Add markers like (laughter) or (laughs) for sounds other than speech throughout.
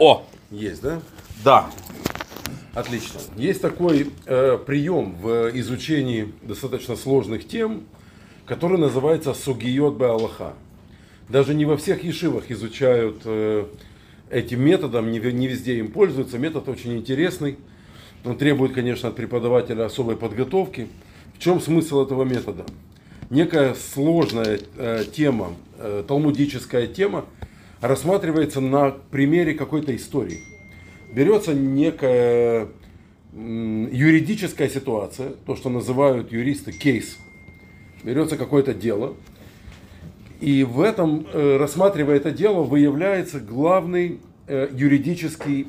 О, Есть, да? да. Отлично. Есть такой э, прием в изучении достаточно сложных тем, который называется сугиот бе Аллаха. Даже не во всех ешивах изучают э, этим методом, не, не везде им пользуются. Метод очень интересный. Он требует, конечно, от преподавателя особой подготовки. В чем смысл этого метода? Некая сложная э, тема, э, талмудическая тема, рассматривается на примере какой-то истории. Берется некая юридическая ситуация, то, что называют юристы кейс. Берется какое-то дело, и в этом, э, рассматривая это дело, выявляется главный э, юридический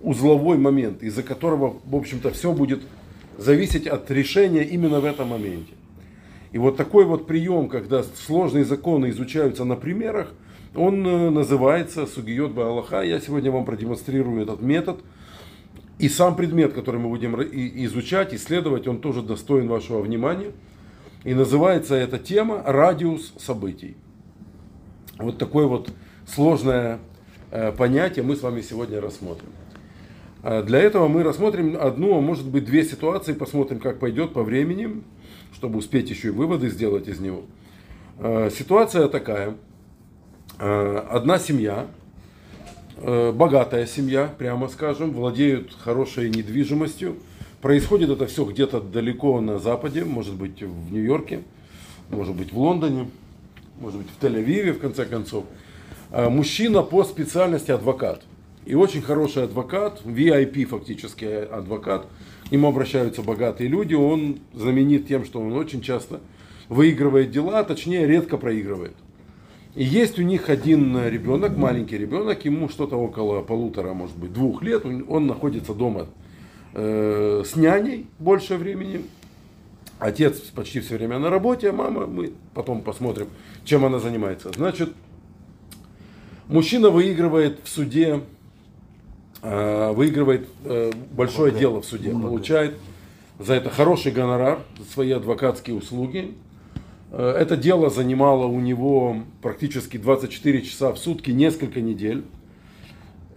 узловой момент, из-за которого, в общем-то, все будет зависеть от решения именно в этом моменте. И вот такой вот прием, когда сложные законы изучаются на примерах, он э, называется сугиот Аллаха. Я сегодня вам продемонстрирую этот метод. И сам предмет, который мы будем изучать, исследовать, он тоже достоин вашего внимания. И называется эта тема «Радиус событий». Вот такое вот сложное э, понятие мы с вами сегодня рассмотрим. А Для этого мы рассмотрим одну, а может быть две ситуации, посмотрим, как пойдет по времени, чтобы успеть еще и выводы сделать из него. Э, Ситуация такая. Э, Одна семья, э, богатая семья, прямо скажем, владеют хорошей недвижимостью. Происходит это все где-то далеко на Западе, может быть в Нью-Йорке, может быть в Лондоне, может быть в Тель-Авиве, в конце концов. А, Мужчина по специальности адвокат. И очень хороший адвокат, VIP фактически адвокат. К нему обращаются богатые люди. Он знаменит тем, что он очень часто выигрывает дела, а точнее редко проигрывает. И есть у них один ребенок, маленький ребенок, ему что-то около полутора, может быть, двух лет. Он находится дома э, с няней большее времени. Отец почти все время на работе, а мама, мы потом посмотрим, чем она занимается. Значит, мужчина выигрывает в суде, э, выигрывает э, большое дело в суде, получает за это хороший гонорар, за свои адвокатские услуги. Э, Это дело занимало у него практически 24 часа в сутки, несколько недель.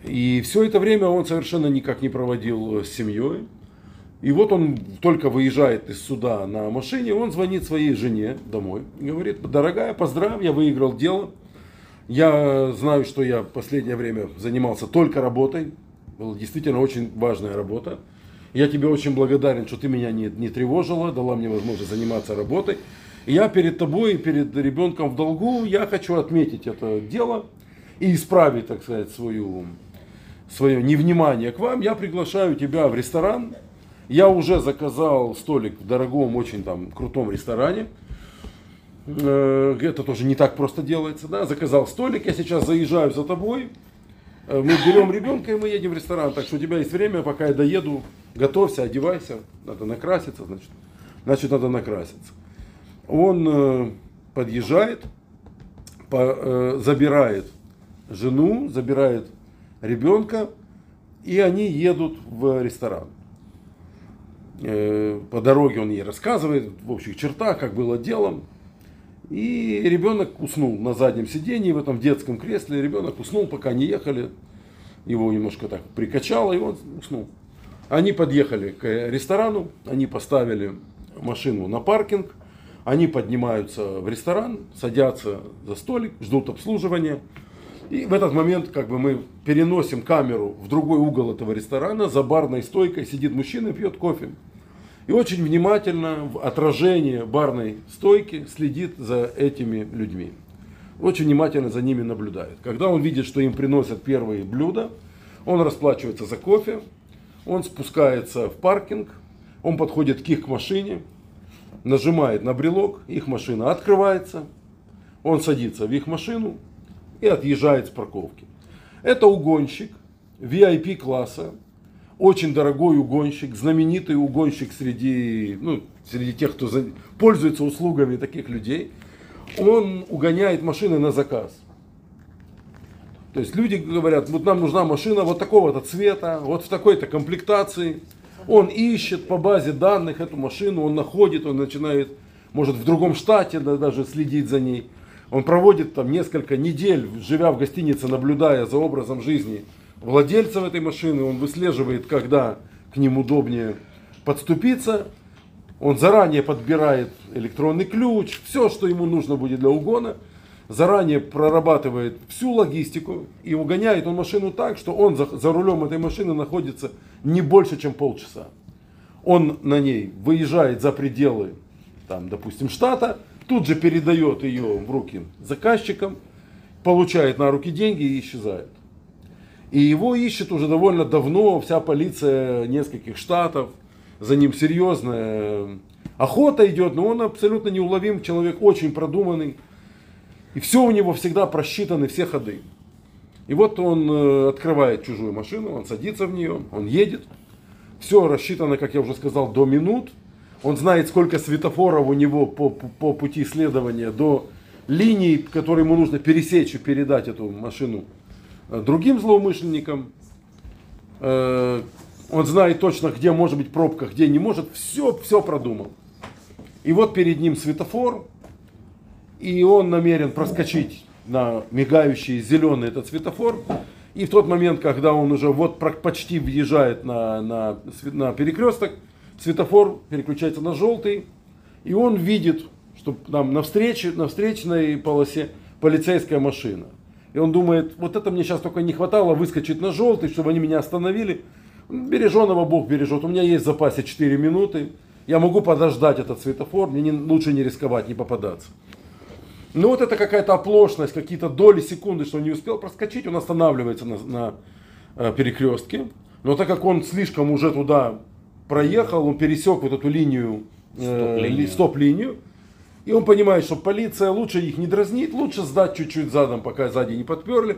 И все это время он совершенно никак не проводил с семьей. И вот он только выезжает из суда на машине, он звонит своей жене домой говорит, дорогая, поздравь, я выиграл дело. Я знаю, что я в последнее время занимался только работой. Была действительно очень важная работа. Я тебе очень благодарен, что ты меня не, не тревожила, дала мне возможность заниматься работой. Я перед тобой, и перед ребенком в долгу, я хочу отметить это дело и исправить, так сказать, свою, свое невнимание к вам. Я приглашаю тебя в ресторан. Я уже заказал столик в дорогом, очень там крутом ресторане. Э, Это тоже не так просто делается, да. Заказал столик, я сейчас заезжаю за тобой. Э, Мы берем ребенка и мы едем в ресторан. Так что у тебя есть время, пока я доеду, готовься, одевайся. Надо накраситься, значит. Значит, надо накраситься. Он э, подъезжает, по- э, забирает жену, забирает ребенка, и они едут в ресторан. Э, По дороге он ей рассказывает в общих чертах, как было делом. И ребенок уснул на заднем сиденье в этом детском кресле. Ребенок уснул, пока они ехали. Его немножко так прикачало, и он уснул. Они подъехали к ресторану, они поставили машину на паркинг, они поднимаются в ресторан, садятся за столик, ждут обслуживания. И в этот момент как бы мы переносим камеру в другой угол этого ресторана, за барной стойкой сидит мужчина и пьет кофе. И очень внимательно в отражение барной стойки следит за этими людьми. Очень внимательно за ними наблюдает. Когда он видит, что им приносят первые блюда, он расплачивается за кофе, он спускается в паркинг, он подходит к их машине, нажимает на брелок, их машина открывается, он садится в их машину и отъезжает с парковки. Это угонщик VIP класса, очень дорогой угонщик, знаменитый угонщик среди, ну, среди тех, кто пользуется услугами таких людей. Он угоняет машины на заказ. То есть люди говорят, вот нам нужна машина вот такого-то цвета, вот в такой-то комплектации. Он ищет по базе данных эту машину, он находит, он начинает, может, в другом штате да, даже следить за ней. Он проводит там несколько недель, живя в гостинице, наблюдая за образом жизни владельцев этой машины, он выслеживает, когда к ним удобнее подступиться, он заранее подбирает электронный ключ, все, что ему нужно будет для угона, заранее прорабатывает всю логистику и угоняет он машину так, что он за, за рулем этой машины находится не больше, чем полчаса. Он на ней выезжает за пределы, там, допустим, штата, тут же передает ее в руки заказчикам, получает на руки деньги и исчезает. И его ищет уже довольно давно вся полиция нескольких штатов. За ним серьезная охота идет, но он абсолютно неуловим человек, очень продуманный. И все у него всегда просчитаны, все ходы. И вот он э, открывает чужую машину, он садится в нее, он едет. Все рассчитано, как я уже сказал, до минут. Он знает, сколько светофоров у него по, по, по пути следования до линий, которые ему нужно пересечь и передать эту машину э, другим злоумышленникам. Э, он знает точно, где может быть пробка, где не может. Все, все продумал. И вот перед ним светофор, и он намерен проскочить на мигающий зеленый этот светофор. И в тот момент, когда он уже вот почти въезжает на, на, на перекресток, светофор переключается на желтый, и он видит что там на, встрече, на встречной полосе полицейская машина. И он думает, вот это мне сейчас только не хватало выскочить на желтый, чтобы они меня остановили. Береженого Бог бережет. У меня есть в запасе 4 минуты. Я могу подождать этот светофор, мне не, лучше не рисковать, не попадаться. Ну вот это какая-то оплошность, какие-то доли секунды, что он не успел проскочить, он останавливается на, на э, перекрестке. Но так как он слишком уже туда проехал, он пересек вот эту линию, э, стоп-линию, и он понимает, что полиция лучше их не дразнит, лучше сдать чуть-чуть задом, пока сзади не подперли.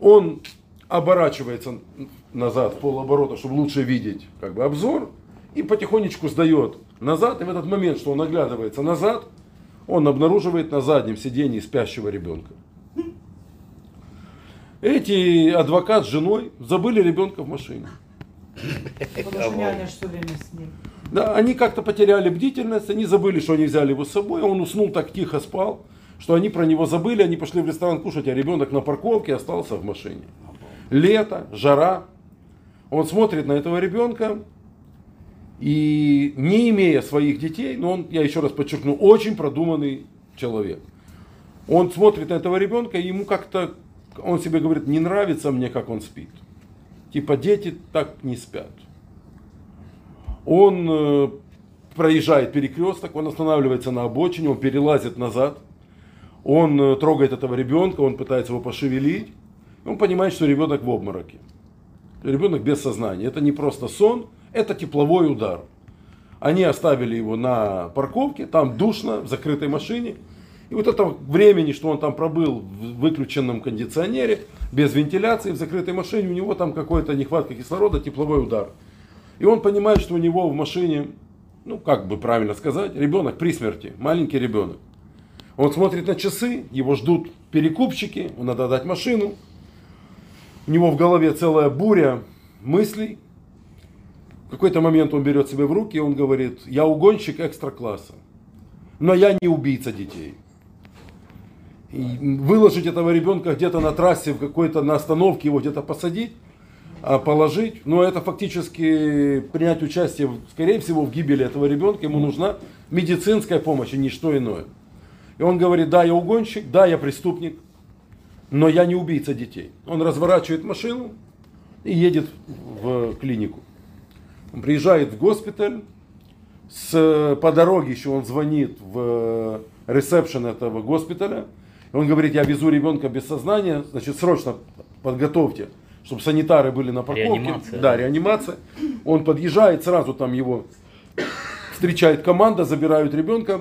Он оборачивается назад в полоборота, чтобы лучше видеть как бы, обзор. И потихонечку сдает назад. И в этот момент, что он оглядывается назад, он обнаруживает на заднем сиденье спящего ребенка. Эти адвокат с женой забыли ребенка в машине. Да, они как-то потеряли бдительность, они забыли, что они взяли его с собой, он уснул так тихо спал, что они про него забыли, они пошли в ресторан кушать, а ребенок на парковке остался в машине. Лето, жара. Он смотрит на этого ребенка, и не имея своих детей, но он, я еще раз подчеркну, очень продуманный человек. Он смотрит на этого ребенка, и ему как-то, он себе говорит, не нравится мне, как он спит. Типа дети так не спят. Он э, проезжает перекресток, он останавливается на обочине, он перелазит назад, он э, трогает этого ребенка, он пытается его пошевелить, он понимает, что ребенок в обмороке. Ребенок без сознания. Это не просто сон, это тепловой удар. Они оставили его на парковке, там душно, в закрытой машине. И вот это времени, что он там пробыл в выключенном кондиционере, без вентиляции, в закрытой машине, у него там какая-то нехватка кислорода, тепловой удар. И он понимает, что у него в машине, ну как бы правильно сказать, ребенок при смерти, маленький ребенок. Он смотрит на часы, его ждут перекупщики, надо дать машину. У него в голове целая буря мыслей. В какой-то момент он берет себя в руки и он говорит, я угонщик экстра-класса, но я не убийца детей. И выложить этого ребенка где-то на трассе, в какой-то на остановке, его где-то посадить, а, положить, но это фактически принять участие, скорее всего, в гибели этого ребенка, ему нужна медицинская помощь, и ничто иное. И он говорит, да, я угонщик, да, я преступник, но я не убийца детей. Он разворачивает машину и едет в клинику. Он приезжает в госпиталь, с, по дороге еще он звонит в ресепшн этого госпиталя, и он говорит, я везу ребенка без сознания, значит, срочно подготовьте чтобы санитары были на парковке. Реанимация. Да, реанимация. Он подъезжает, сразу там его встречает команда, забирают ребенка,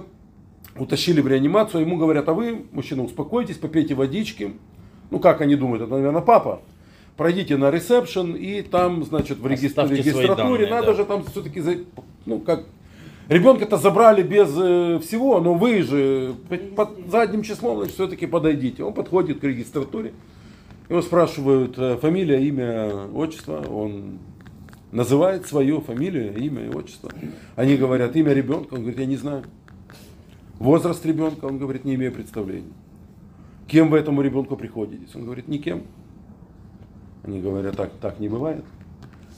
утащили в реанимацию, ему говорят, а вы, мужчина, успокойтесь, попейте водички. Ну, как они думают, это, наверное, папа. Пройдите на ресепшн и там, значит, в регистр... регистратуре данные, надо да. же там все-таки, ну, как Ребенка-то забрали без э, всего, но вы же под задним числом значит, все-таки подойдите. Он подходит к регистратуре, его спрашивают э, фамилия, имя, отчество. Он называет свою фамилию, имя и отчество. Они говорят, имя ребенка. Он говорит, я не знаю. Возраст ребенка, он говорит, не имею представления. Кем вы этому ребенку приходитесь? Он говорит, никем. Они говорят, так, так не бывает.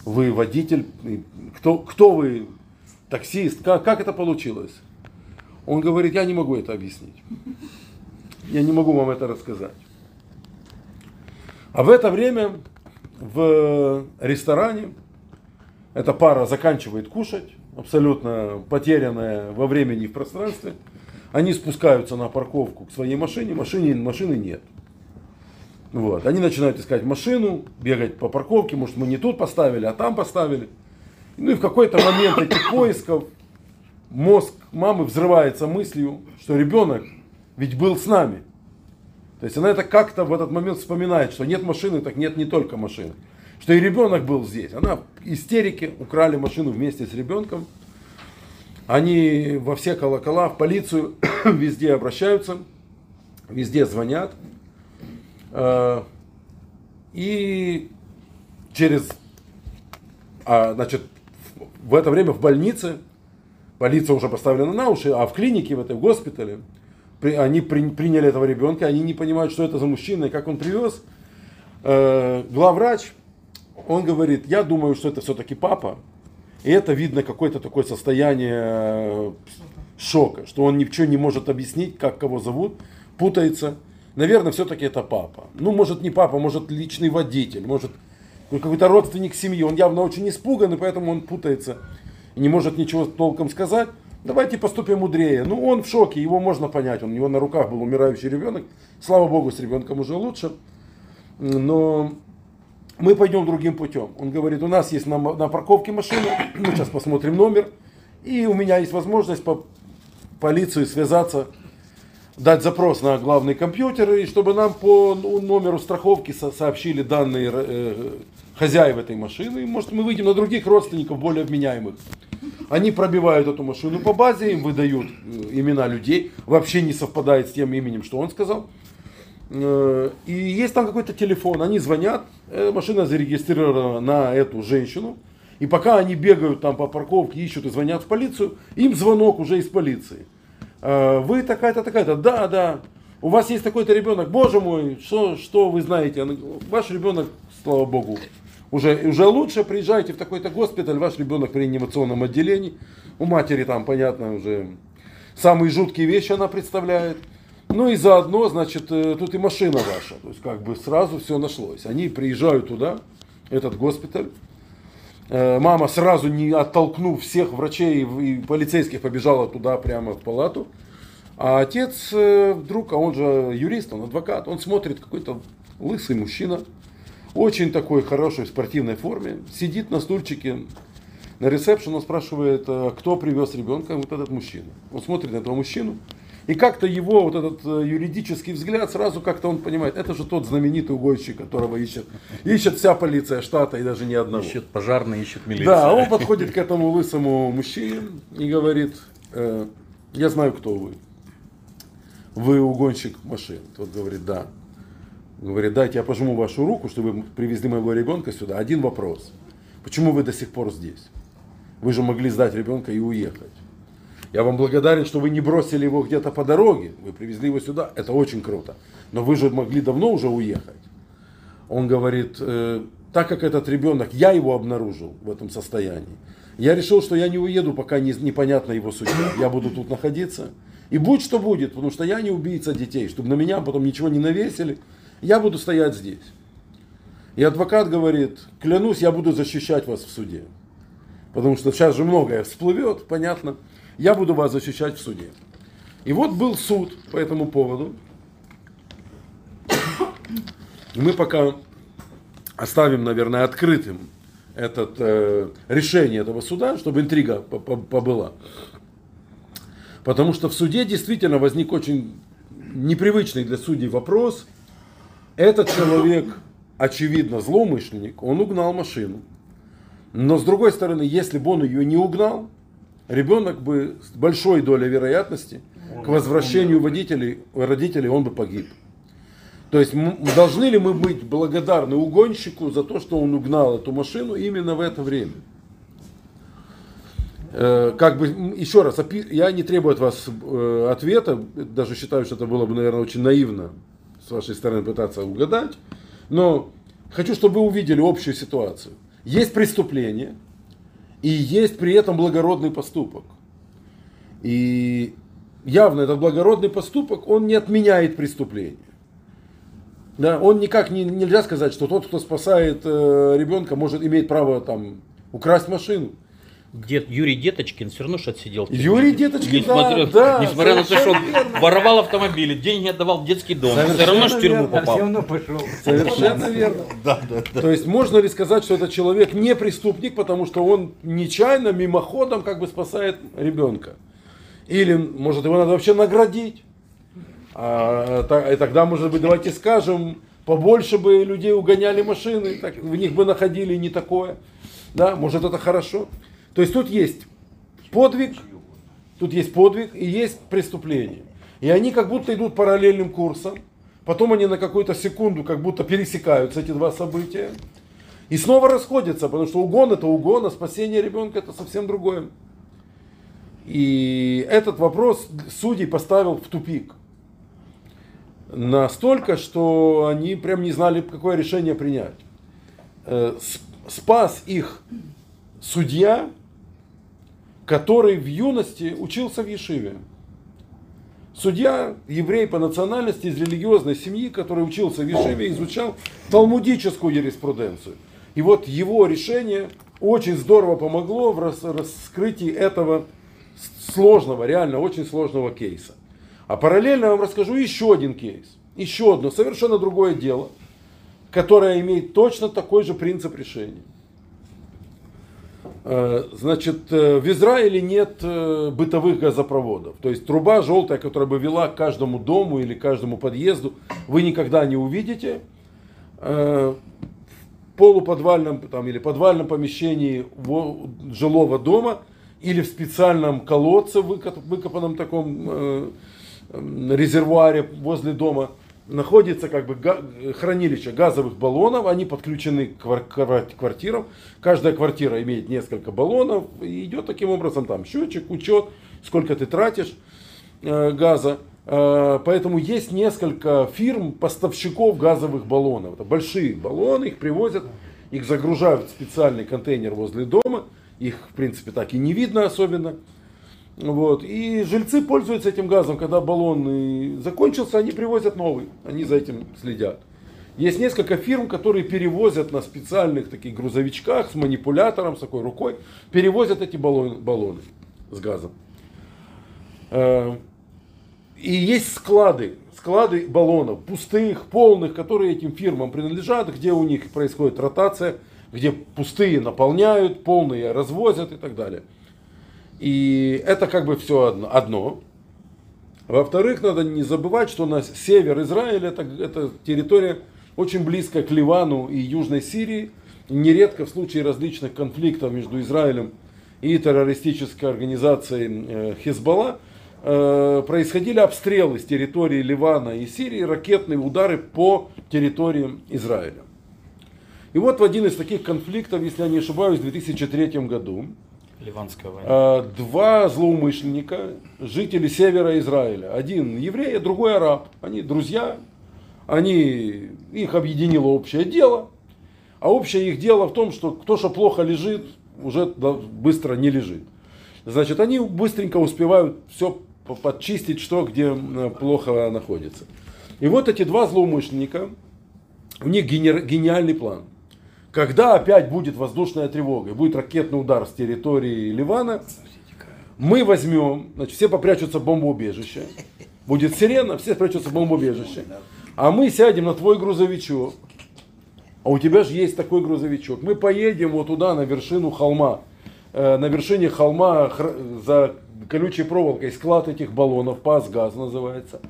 Вы водитель, кто, кто вы, таксист, как, как это получилось? Он говорит, я не могу это объяснить. Я не могу вам это рассказать. А в это время в ресторане эта пара заканчивает кушать, абсолютно потерянная во времени и в пространстве. Они спускаются на парковку к своей машине, машины, машины нет. Вот. Они начинают искать машину, бегать по парковке, может мы не тут поставили, а там поставили. Ну и в какой-то момент этих поисков мозг мамы взрывается мыслью, что ребенок ведь был с нами. То есть она это как-то в этот момент вспоминает, что нет машины, так нет не только машины. Что и ребенок был здесь. Она в истерике, украли машину вместе с ребенком. Они во все колокола, в полицию, (coughs) везде обращаются, везде звонят. Э, и через, а, значит, в это время в больнице, полиция уже поставлена на уши, а в клинике, в этой в госпитале, они приняли этого ребенка, они не понимают, что это за мужчина и как он привез. Э, главврач, он говорит, я думаю, что это все-таки папа. И это видно какое-то такое состояние э, шока, что он ничего не может объяснить, как кого зовут, путается. Наверное, все-таки это папа. Ну, может не папа, может личный водитель, может какой-то родственник семьи. Он явно очень испуган, и поэтому он путается и не может ничего толком сказать. Давайте поступим мудрее. Ну, он в шоке, его можно понять. Он, у него на руках был умирающий ребенок. Слава богу, с ребенком уже лучше. Но мы пойдем другим путем. Он говорит, у нас есть на, на парковке машина, мы сейчас посмотрим номер. И у меня есть возможность по полиции связаться, дать запрос на главный компьютер, и чтобы нам по номеру страховки сообщили данные э, хозяев этой машины. Может, мы выйдем на других родственников, более вменяемых. Они пробивают эту машину по базе, им выдают э, имена людей, вообще не совпадает с тем именем, что он сказал. Э, и есть там какой-то телефон, они звонят, машина зарегистрирована на эту женщину. И пока они бегают там по парковке, ищут и звонят в полицию, им звонок уже из полиции. Вы такая-то, такая-то, да, да, у вас есть такой-то ребенок, боже мой, что, что вы знаете? Ваш ребенок, слава богу, уже, уже лучше приезжайте в такой-то госпиталь, ваш ребенок в реанимационном отделении. У матери там, понятно, уже самые жуткие вещи она представляет. Ну и заодно, значит, э, тут и машина ваша. То есть как бы сразу все нашлось. Они приезжают туда, этот госпиталь. Э, мама сразу, не оттолкнув всех врачей и полицейских, побежала туда прямо в палату. А отец э, вдруг, а он же юрист, он адвокат, он смотрит, какой-то лысый мужчина, очень такой хорошей спортивной форме, сидит на стульчике на ресепшн, он спрашивает, «А кто привез ребенка, вот этот мужчина. Он смотрит на этого мужчину, и как-то его вот этот э, юридический взгляд, сразу как-то он понимает, это же тот знаменитый угонщик, которого ищет, ищет вся полиция штата и даже не одного. Ищет пожарный, ищет милиция. Да, он подходит к этому лысому мужчине и говорит, э, я знаю, кто вы. Вы угонщик машин. Тот говорит, да. Говорит, дайте я пожму вашу руку, чтобы вы привезли моего ребенка сюда. Один вопрос. Почему вы до сих пор здесь? Вы же могли сдать ребенка и уехать. Я вам благодарен, что вы не бросили его где-то по дороге. Вы привезли его сюда. Это очень круто. Но вы же могли давно уже уехать. Он говорит, э, так как этот ребенок, я его обнаружил в этом состоянии. Я решил, что я не уеду, пока не, непонятна его судьба. Я буду тут находиться. И будь что будет, потому что я не убийца детей, чтобы на меня потом ничего не навесили я буду стоять здесь. И адвокат говорит, клянусь, я буду защищать вас в суде. Потому что сейчас же многое всплывет, понятно. Я буду вас защищать в суде. И вот был суд по этому поводу. Мы пока оставим, наверное, открытым это э, решение этого суда, чтобы интрига побыла. Потому что в суде действительно возник очень непривычный для судей вопрос – этот человек, очевидно, злоумышленник, он угнал машину. Но с другой стороны, если бы он ее не угнал, ребенок бы с большой долей вероятности к возвращению водителей, родителей он бы погиб. То есть должны ли мы быть благодарны угонщику за то, что он угнал эту машину именно в это время? Э, как бы, еще раз, я не требую от вас э, ответа, даже считаю, что это было бы, наверное, очень наивно с вашей стороны пытаться угадать. Но хочу, чтобы вы увидели общую ситуацию. Есть преступление, и есть при этом благородный поступок. И явно этот благородный поступок, он не отменяет преступление. Да, он никак не, нельзя сказать, что тот, кто спасает э, ребенка, может иметь право там украсть машину. Дед, Юрий Деточкин все равно же отсидел. в тюрьме. Юрий Деточкин, несмотря, да, да, несмотря на то, что он воровал автомобили, деньги отдавал в детский дом, все равно же в тюрьму верно. А все попал. равно пошел. Совершенно верно. Да, да, да. То есть можно ли сказать, что этот человек не преступник, потому что он нечаянно, мимоходом как бы спасает ребенка? Или, может, его надо вообще наградить? А, та- и тогда, может быть, давайте скажем, побольше бы людей угоняли машины, так, в них бы находили не такое. Да, может, это хорошо. То есть тут есть подвиг, тут есть подвиг и есть преступление. И они как будто идут параллельным курсом. Потом они на какую-то секунду как будто пересекаются, эти два события. И снова расходятся, потому что угон это угон, а спасение ребенка это совсем другое. И этот вопрос судей поставил в тупик. Настолько, что они прям не знали, какое решение принять. Э, Спас их судья, который в юности учился в Ешиве. Судья, еврей по национальности, из религиозной семьи, который учился в Ешиве, изучал талмудическую юриспруденцию. И вот его решение очень здорово помогло в рас- раскрытии этого сложного, реально очень сложного кейса. А параллельно я вам расскажу еще один кейс, еще одно совершенно другое дело, которое имеет точно такой же принцип решения. Э, Значит, э, в Израиле нет э, бытовых газопроводов. То есть труба желтая, которая бы вела к каждому дому или каждому подъезду, вы никогда не увидите. В полуподвальном там, или подвальном помещении жилого дома или в специальном колодце, выко- выкопанном таком резервуаре возле дома, находится как бы хранилище газовых баллонов, они подключены к квар- квар- квартирам. Каждая квартира имеет несколько баллонов, и идет таким образом там счетчик, учет, сколько ты тратишь э, газа. Э, Поэтому есть несколько фирм, поставщиков газовых баллонов. Это большие баллоны, их привозят, их загружают в специальный контейнер возле дома. Их, в принципе, так и не видно особенно. Вот. И жильцы пользуются этим газом, когда баллон закончился, они привозят новый, они за этим следят. Есть несколько фирм, которые перевозят на специальных таких грузовичках с манипулятором, с такой рукой, перевозят эти баллоны, баллоны с газом. Э, И есть склады, склады баллонов, пустых, полных, которые этим фирмам принадлежат, где у них происходит ротация, где пустые наполняют, полные развозят и так далее. И это как бы все одно. одно. Во-вторых, надо не забывать, что на север Израиля это, это территория очень близкая к Ливану и Южной Сирии. Нередко в случае различных конфликтов между Израилем и террористической организацией э, Хизбалла э, происходили обстрелы с территории Ливана и Сирии, ракетные удары по территории Израиля. И вот в один из таких конфликтов, если я не ошибаюсь, в 2003 году, Ливанская война. Э, Два злоумышленника, жители севера Израиля. Один еврей, а другой араб. Они друзья. Они, их объединило общее дело. А общее их дело в том, что кто что плохо лежит, уже быстро не лежит. Значит, они быстренько успевают все подчистить, что где плохо находится. И вот эти два злоумышленника, у них гениальный план. Когда опять будет воздушная тревога, будет ракетный удар с территории Ливана, мы возьмем, значит, все попрячутся в бомбоубежище, будет сирена, все спрячутся в бомбоубежище, а мы сядем на твой грузовичок, а у тебя же есть такой грузовичок, мы поедем вот туда, на вершину холма, Э, на вершине холма за колючей проволокой. Склад этих баллонов, пас-газ называется.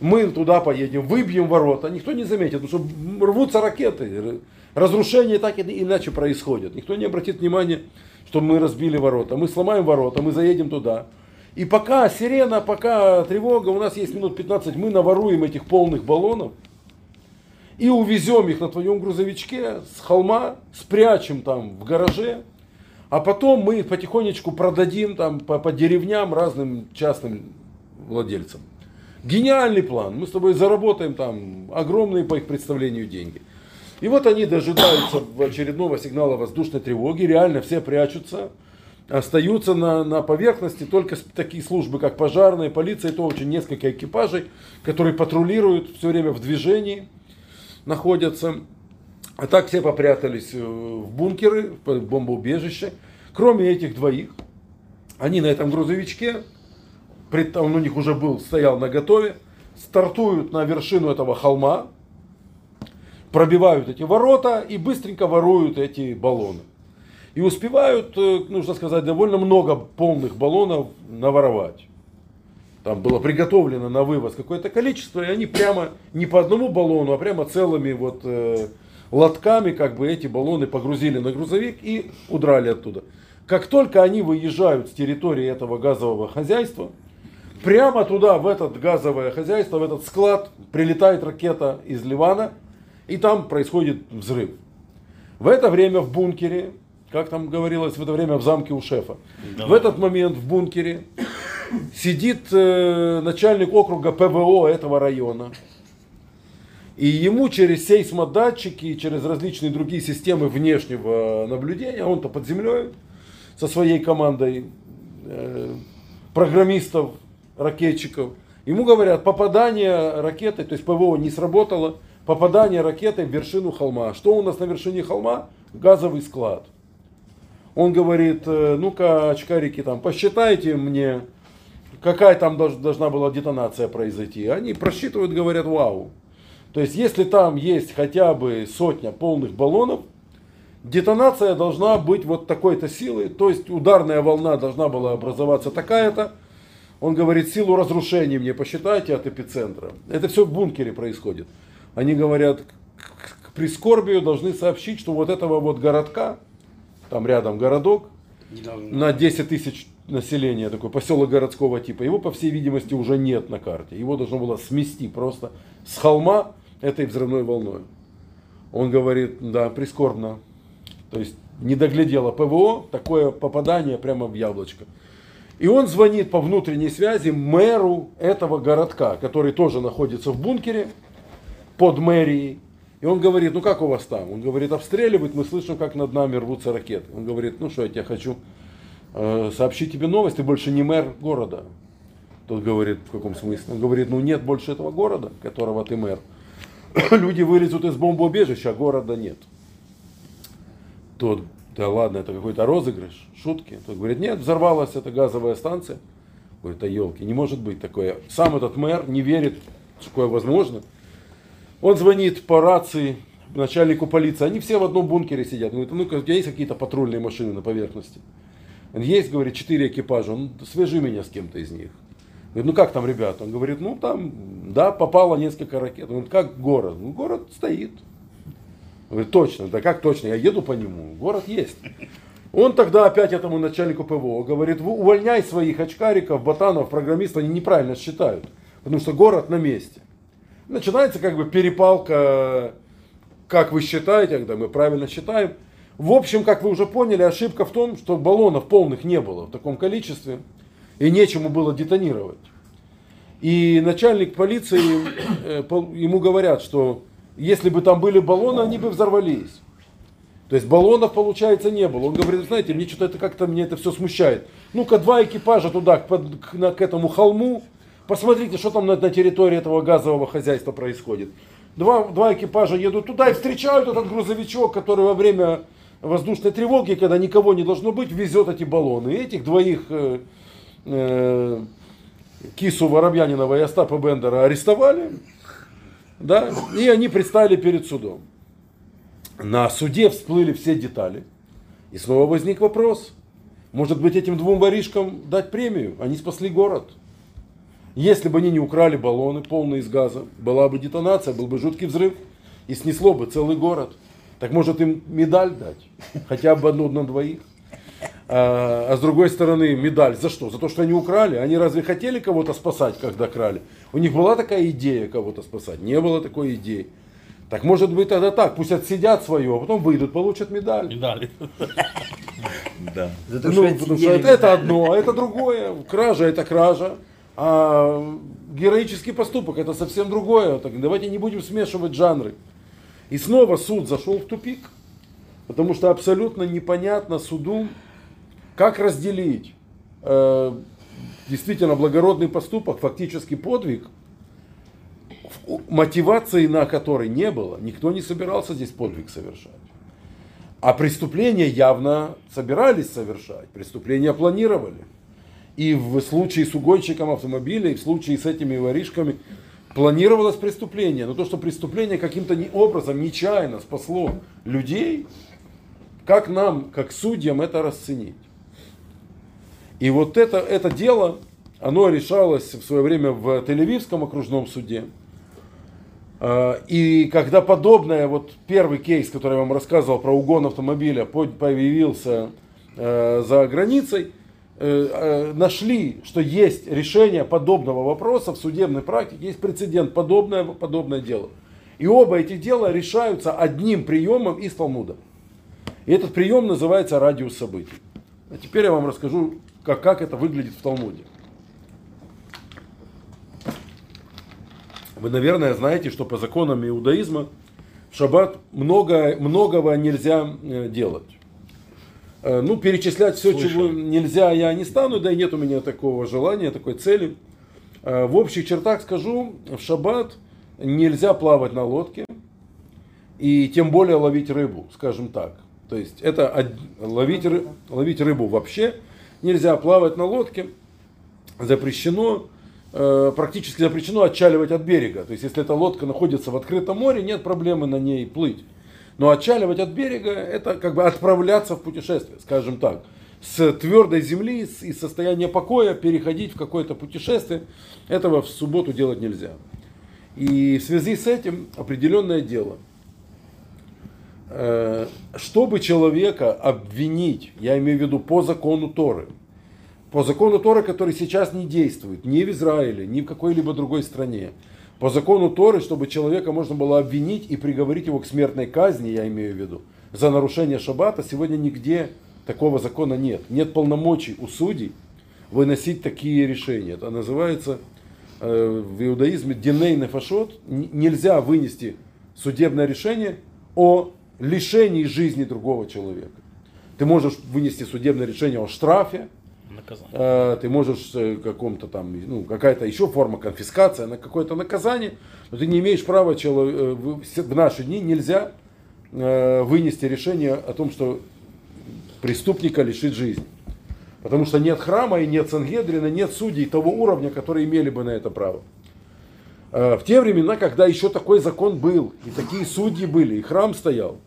Мы туда поедем, выбьем ворота, никто не заметит, потому что рвутся ракеты, р- разрушения так или иначе происходят. Никто не обратит внимания, что мы разбили ворота. Мы сломаем ворота, мы заедем туда. И пока сирена, пока тревога, у нас есть минут 15, мы наворуем этих полных баллонов и увезем их на твоем грузовичке с холма, спрячем там в гараже, а потом мы их потихонечку продадим там по, по деревням разным частным владельцам. Гениальный план. Мы с тобой заработаем там огромные по их представлению деньги. И вот они дожидаются очередного сигнала воздушной тревоги, реально все прячутся, остаются на, на поверхности только такие службы, как пожарная, полиция, это очень несколько экипажей, которые патрулируют все время в движении, находятся. А так все попрятались э, в бункеры, в бомбоубежище. Кроме этих двоих, они на этом грузовичке, он у них уже был, стоял на готове, стартуют на вершину этого холма, пробивают эти ворота и быстренько воруют эти баллоны. И успевают, э, нужно сказать, довольно много полных баллонов наворовать. Там было приготовлено на вывоз какое-то количество, и они прямо не по одному баллону, а прямо целыми вот э, лотками как бы эти баллоны погрузили на грузовик и удрали оттуда. Как только они выезжают с территории этого газового хозяйства, прямо туда, в это газовое хозяйство, в этот склад, прилетает ракета из Ливана, и там происходит взрыв. В это время в бункере, как там говорилось, в это время в замке у шефа, да. в этот момент в бункере сидит э, начальник округа ПВО этого района, и ему через сейсмодатчики, через различные другие системы внешнего наблюдения, он-то под землей со своей командой э, программистов, ракетчиков, ему говорят, попадание ракеты, то есть ПВО не сработало, попадание ракеты в вершину холма. Что у нас на вершине холма? Газовый склад. Он говорит, «Э, ну-ка, очкарики, там, посчитайте мне, какая там должна была детонация произойти. Они просчитывают, говорят, вау, то есть, если там есть хотя бы сотня полных баллонов, детонация должна быть вот такой-то силы, то есть ударная волна должна была образоваться такая-то. Он говорит, силу разрушения мне посчитайте от эпицентра. Это все в бункере происходит. Они говорят, к прискорбию должны сообщить, что вот этого вот городка, там рядом городок, на 10 тысяч населения, такой поселок городского типа, его, по всей видимости, уже нет на карте. Его должно было смести просто с холма этой взрывной волной. Он говорит, да, прискорбно. То есть не доглядело ПВО, такое попадание прямо в яблочко. И он звонит по внутренней связи мэру этого городка, который тоже находится в бункере под мэрией. И он говорит, ну как у вас там? Он говорит, обстреливают, мы слышим, как над нами рвутся ракеты. Он говорит, ну что, я тебе хочу э, сообщить тебе новость, ты больше не мэр города. Тот говорит, в каком смысле? Он говорит, ну нет больше этого города, которого ты мэр. (coughs) люди вылезут из бомбоубежища, а города нет. Тот, да ладно, это какой-то розыгрыш, шутки. Тот говорит, нет, взорвалась эта газовая станция. Говорит, а елки, не может быть такое. Сам этот мэр не верит, что такое возможно. Он звонит по рации начальнику полиции. Они все в одном бункере сидят. Он говорит, ну у тебя есть какие-то патрульные машины на поверхности? Он есть, говорит, четыре экипажа. Он, свяжи меня с кем-то из них. Говорит, ну как там ребята? Он говорит, ну там, да, попало несколько ракет. Он говорит, как город? Ну город стоит. Он говорит, точно, да как точно? Я еду по нему, город есть. Он тогда опять этому начальнику ПВО говорит, увольняй своих очкариков, ботанов, программистов, они неправильно считают. Потому что город на месте. Начинается как бы перепалка, как вы считаете, когда мы правильно считаем. В общем, как вы уже поняли, ошибка в том, что баллонов полных не было в таком количестве и нечему было детонировать. И начальник полиции, э, ему говорят, что если бы там были баллоны, они бы взорвались. То есть баллонов, получается, не было. Он говорит, знаете, мне что-то это как-то, мне это все смущает. Ну-ка, два экипажа туда, к, к, к этому холму, посмотрите, что там на, на территории этого газового хозяйства происходит. Два, два экипажа едут туда и встречают этот грузовичок, который во время воздушной тревоги, когда никого не должно быть, везет эти баллоны. И этих двоих э, э, Кису Воробьянинова и Остапа Бендера арестовали, да, и они предстали перед судом. На суде всплыли все детали. И снова возник вопрос, может быть этим двум воришкам дать премию? Они спасли город. Если бы они не украли баллоны, полные из газа, была бы детонация, был бы жуткий взрыв, и снесло бы целый город. Так может им медаль дать? Хотя бы одну на двоих? А, а с другой стороны медаль за что? За то, что они украли? Они разве хотели кого-то спасать, когда крали? У них была такая идея кого-то спасать? Не было такой идеи. Так может быть тогда так, пусть отсидят свое, а потом выйдут, получат медаль. Медали. Да. Ну, потому что это, это одно, а это другое. Кража это кража. А героический поступок это совсем другое. Так давайте не будем смешивать жанры. И снова суд зашел в тупик, потому что абсолютно непонятно суду, как разделить э, действительно благородный поступок, фактически подвиг, мотивации на который не было. Никто не собирался здесь подвиг совершать. А преступления явно собирались совершать, преступления планировали. И в случае с угонщиком автомобиля, и в случае с этими воришками планировалось преступление. Но то, что преступление каким-то образом нечаянно спасло людей, как нам, как судьям, это расценить? И вот это, это дело, оно решалось в свое время в Тель-Авивском окружном суде. А, и когда подобное, вот первый кейс, который я вам рассказывал про угон автомобиля, появился э, за границей, нашли, что есть решение подобного вопроса в судебной практике, есть прецедент, подобное, подобное дело. И оба этих дела решаются одним приемом из Талмуда. И этот прием называется радиус событий. А теперь я вам расскажу, как, как это выглядит в Талмуде. Вы, наверное, знаете, что по законам иудаизма в шаббат много, многого нельзя э, делать. Э, ну, перечислять все, Слышал. чего нельзя, я не стану, да и нет у меня такого желания, такой цели. Э, в общих чертах скажу, в шаббат нельзя плавать на лодке и тем более ловить рыбу, скажем так. То есть это ловить, ловить рыбу вообще нельзя, плавать на лодке запрещено, Э, практически запрещено отчаливать от берега. То есть, если эта лодка находится в открытом море, нет проблемы на ней плыть. Но отчаливать от берега, это как бы отправляться в путешествие, скажем так. С твердой земли и состояния покоя переходить в какое-то путешествие, этого в субботу делать нельзя. И в связи с этим определенное дело. Э, чтобы человека обвинить, я имею в виду по закону Торы, по закону Торы, который сейчас не действует ни в Израиле, ни в какой-либо другой стране. По закону Торы, чтобы человека можно было обвинить и приговорить его к смертной казни, я имею в виду, за нарушение шаббата, сегодня нигде такого закона нет. Нет полномочий у судей выносить такие решения. Это называется э, в иудаизме диней нефашот. Нельзя вынести судебное решение о лишении жизни другого человека. Ты можешь вынести судебное решение о штрафе, наказание. Э, ты можешь э, каком-то там, ну, какая-то еще форма конфискация, на какое-то наказание, но ты не имеешь права, э, в наши дни нельзя вынести решение о том, что преступника лишит жизни. Потому что нет храма и нет Сангедрина, нет судей того уровня, которые имели бы на это право. В те времена, когда еще такой закон был, и такие судьи были, и храм стоял,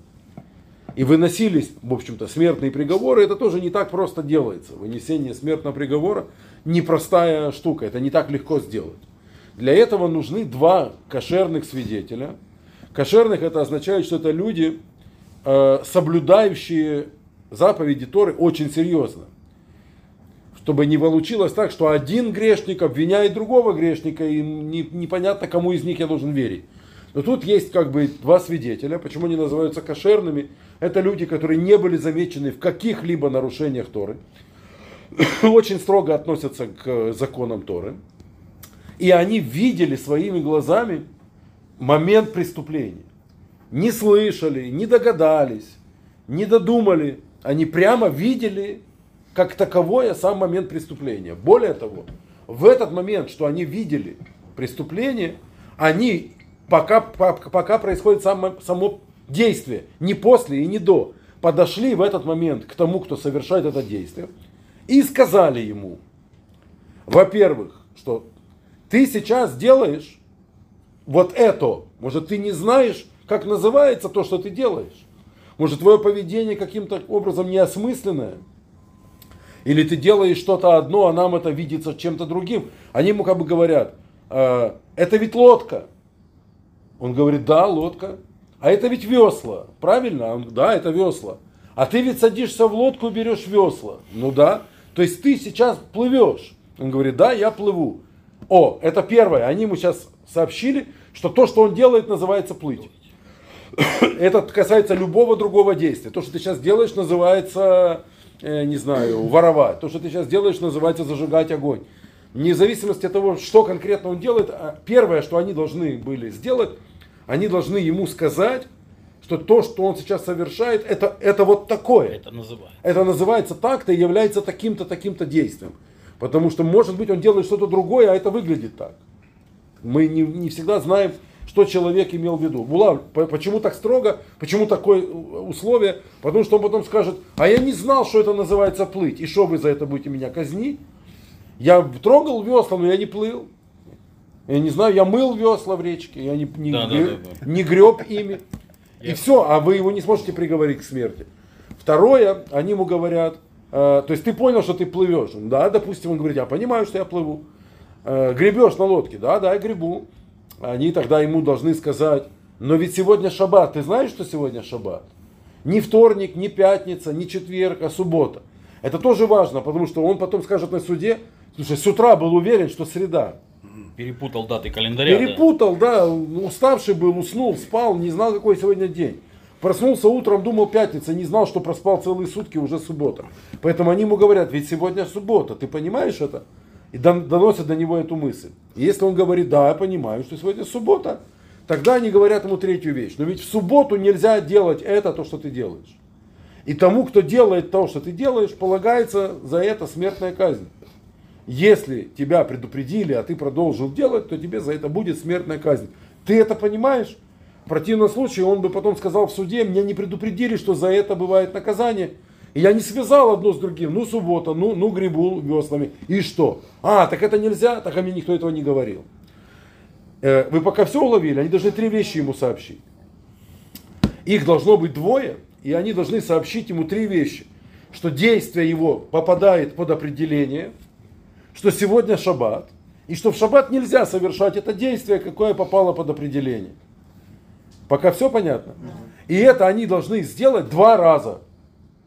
и выносились, в общем-то, смертные приговоры, это тоже не так просто делается. Вынесение смертного приговора непростая штука, это не так легко сделать. Для этого нужны два кошерных свидетеля. Кошерных это означает, что это люди, э, соблюдающие заповеди Торы очень серьезно. Чтобы не получилось так, что один грешник обвиняет другого грешника, и непонятно, кому из них я должен верить. Но тут есть как бы два свидетеля. Почему они называются кошерными? Это люди, которые не были замечены в каких-либо нарушениях Торы. (coughs) Очень строго относятся к законам Торы. И они видели своими глазами момент преступления. Не слышали, не догадались, не додумали. Они прямо видели как таковое сам момент преступления. Более того, в этот момент, что они видели преступление, они пока, пока происходит само, само действие, не после и не до, подошли в этот момент к тому, кто совершает это действие, и сказали ему, во-первых, что ты сейчас делаешь вот это, может ты не знаешь, как называется то, что ты делаешь, может твое поведение каким-то образом неосмысленное, или ты делаешь что-то одно, а нам это видится чем-то другим. Они ему как бы говорят, э, это ведь лодка, он говорит, да, лодка. А это ведь весла, правильно? Он, да, это весла. А ты ведь садишься в лодку и берешь весла. Ну да. То есть ты сейчас плывешь. Он говорит, да, я плыву. О, это первое. Они ему сейчас сообщили, что то, что он делает, называется плыть. (coughs) Это касается любого другого действия. То, что ты сейчас делаешь, называется, э, не знаю, воровать. То, что ты сейчас делаешь, называется зажигать огонь. Вне зависимости от того, что конкретно он делает, а первое, что они должны были сделать, они должны ему сказать, что то, что он сейчас совершает, это, это вот такое. Это называют. Это называется так-то и является таким-то, таким-то действием. Потому что, может быть, он делает что-то другое, а это выглядит так. Мы не, не всегда знаем, что человек имел в виду. Була, по- почему так строго, почему такое условие? Потому что он потом скажет, а я не знал, что это называется плыть. И что вы за это будете меня казнить? Я трогал весла, но я не плыл. Я не знаю, я мыл весла в речке, я не, не, Да, да, гре- да, не греб ими. (laughs) И все, а вы его не сможете приговорить к смерти. Второе, они ему говорят, э, то есть ты понял, что ты плывешь. Да, допустим, он говорит, я понимаю, что я плыву. Э, гребешь на лодке, да, да, я гребу. Они тогда ему должны сказать, но ведь сегодня шаббат, ты знаешь, что сегодня шаббат? Не вторник, не пятница, не четверг, а суббота. Это тоже важно, потому что он потом скажет на суде, слушай, с утра был уверен, что среда. Перепутал даты календаря. да. Перепутал, да, уставший был, уснул, спал, не знал, какой сегодня день. Проснулся утром, думал пятница, не знал, что проспал целые сутки, уже суббота. Поэтому они ему говорят, ведь сегодня суббота, ты понимаешь это? И дон- доносят до него эту мысль. И если он говорит, да, я понимаю, что сегодня суббота, тогда они говорят ему третью вещь. Но ведь в субботу нельзя делать это, то, что ты делаешь. И тому, кто делает то, что ты делаешь, полагается за это смертная казнь. Если тебя предупредили, а ты продолжил делать, то тебе за это будет смертная казнь. Ты это понимаешь? В противном случае он бы потом сказал в суде, меня не предупредили, что за это бывает наказание. И я не связал одно с другим. Ну, суббота, ну, ну грибу веслами. И что? А, так это нельзя? Так а мне никто этого не говорил. Э, Вы пока все уловили, они должны три вещи ему сообщить. Их должно быть двое, и они должны сообщить ему три вещи. Что действие его попадает под определение, что сегодня шаббат, и что в шаббат нельзя совершать это действие, какое попало под определение. Пока все понятно? И это они должны сделать два раза.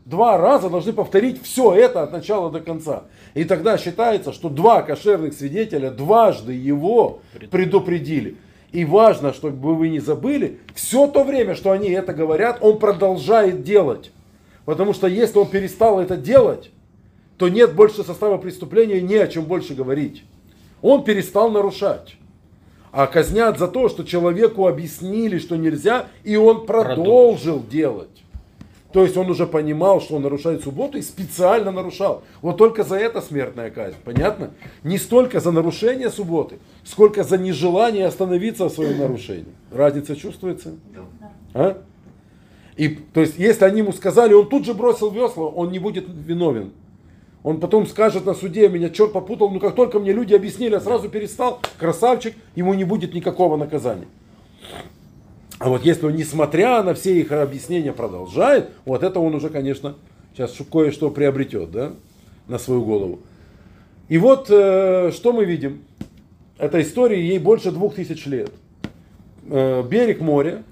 Два раза должны повторить все это от начала до конца. И тогда считается, что два кошерных свидетеля дважды его предупредили. И важно, чтобы вы не забыли, все то время, что они это говорят, он продолжает делать. Потому что если он перестал это делать, то нет больше состава преступления, не о чем больше говорить. Он перестал нарушать. А казнят за то, что человеку объяснили, что нельзя, и он продолжил делать. То есть он уже понимал, что он нарушает субботу и специально нарушал. Вот только за это смертная казнь. Понятно? Не столько за нарушение субботы, сколько за нежелание остановиться в своем нарушении. Разница чувствуется? А? И, то есть, если они ему сказали, он тут же бросил весла, он не будет виновен. Он потом скажет на суде, меня черт попутал, но как только мне люди объяснили, я сразу перестал, красавчик, ему не будет никакого наказания. А вот если он, несмотря на все их объяснения, продолжает, вот это он уже, конечно, сейчас кое-что приобретет, да, на свою голову. И вот, э, что мы видим? Эта история, ей больше двух тысяч лет. Э, берег моря,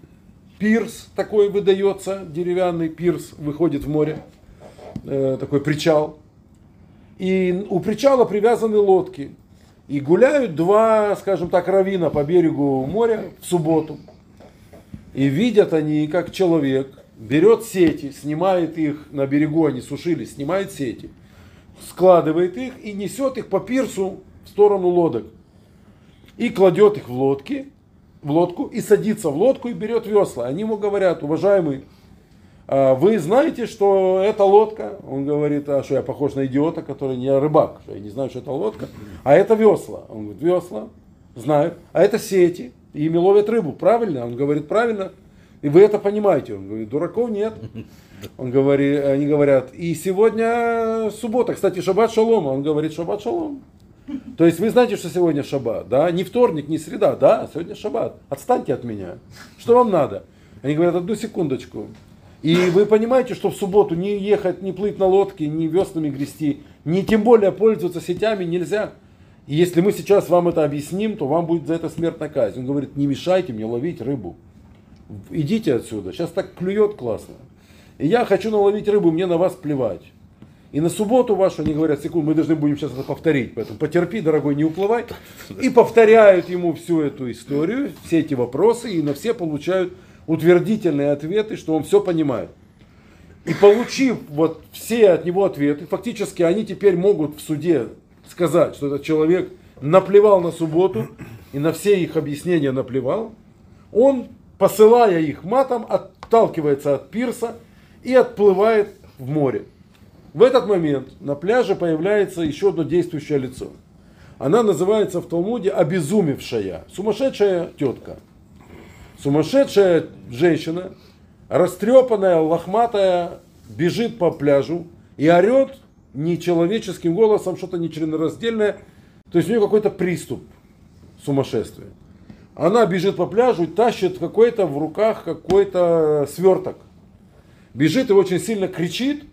пирс такой выдается, деревянный пирс выходит в море, э, такой причал. И у причала привязаны лодки. И гуляют два, скажем так, равина по берегу моря в субботу. И видят они, как человек берет сети, снимает их на берегу, они сушились, снимает сети, складывает их и несет их по пирсу в сторону лодок. И кладет их в лодки, в лодку, и садится в лодку и берет весла. Они ему говорят, уважаемый, вы знаете, что это лодка? Он говорит, а что я похож на идиота, который не рыбак, что я не знаю, что это лодка. А это весла. Он говорит, весла, знаю. А это сети, и ими ловят рыбу, правильно? Он говорит, правильно. И вы это понимаете? Он говорит, дураков нет. Он говорит, они говорят, и сегодня суббота, кстати, шаббат шалом. Он говорит, шаббат шалом. То есть вы знаете, что сегодня шаббат, да? Не вторник, не среда, да? Сегодня шаббат. Отстаньте от меня. Что вам надо? Они говорят, одну секундочку. И вы понимаете, что в субботу не ехать, не плыть на лодке, не веслами грести, не тем более пользоваться сетями нельзя. И если мы сейчас вам это объясним, то вам будет за это смертная казнь. Он говорит, не мешайте мне ловить рыбу. Идите отсюда. Сейчас так клюет классно. И я хочу наловить рыбу, мне на вас плевать. И на субботу вашу они говорят, секунду, мы должны будем сейчас это повторить. Поэтому потерпи, дорогой, не уплывай. И повторяют ему всю эту историю, все эти вопросы, и на все получают утвердительные ответы, что он все понимает. И получив вот все от него ответы, фактически они теперь могут в суде сказать, что этот человек наплевал на субботу и на все их объяснения наплевал, он посылая их матом, отталкивается от пирса и отплывает в море. В этот момент на пляже появляется еще одно действующее лицо. Она называется в Талмуде обезумевшая, сумасшедшая тетка. Сумасшедшая женщина, растрепанная, лохматая, бежит по пляжу и орет нечеловеческим голосом, что-то нечленораздельное. То есть у нее какой-то приступ сумасшествия. Она бежит по пляжу и тащит какой-то в руках какой-то сверток. Бежит и очень сильно кричит,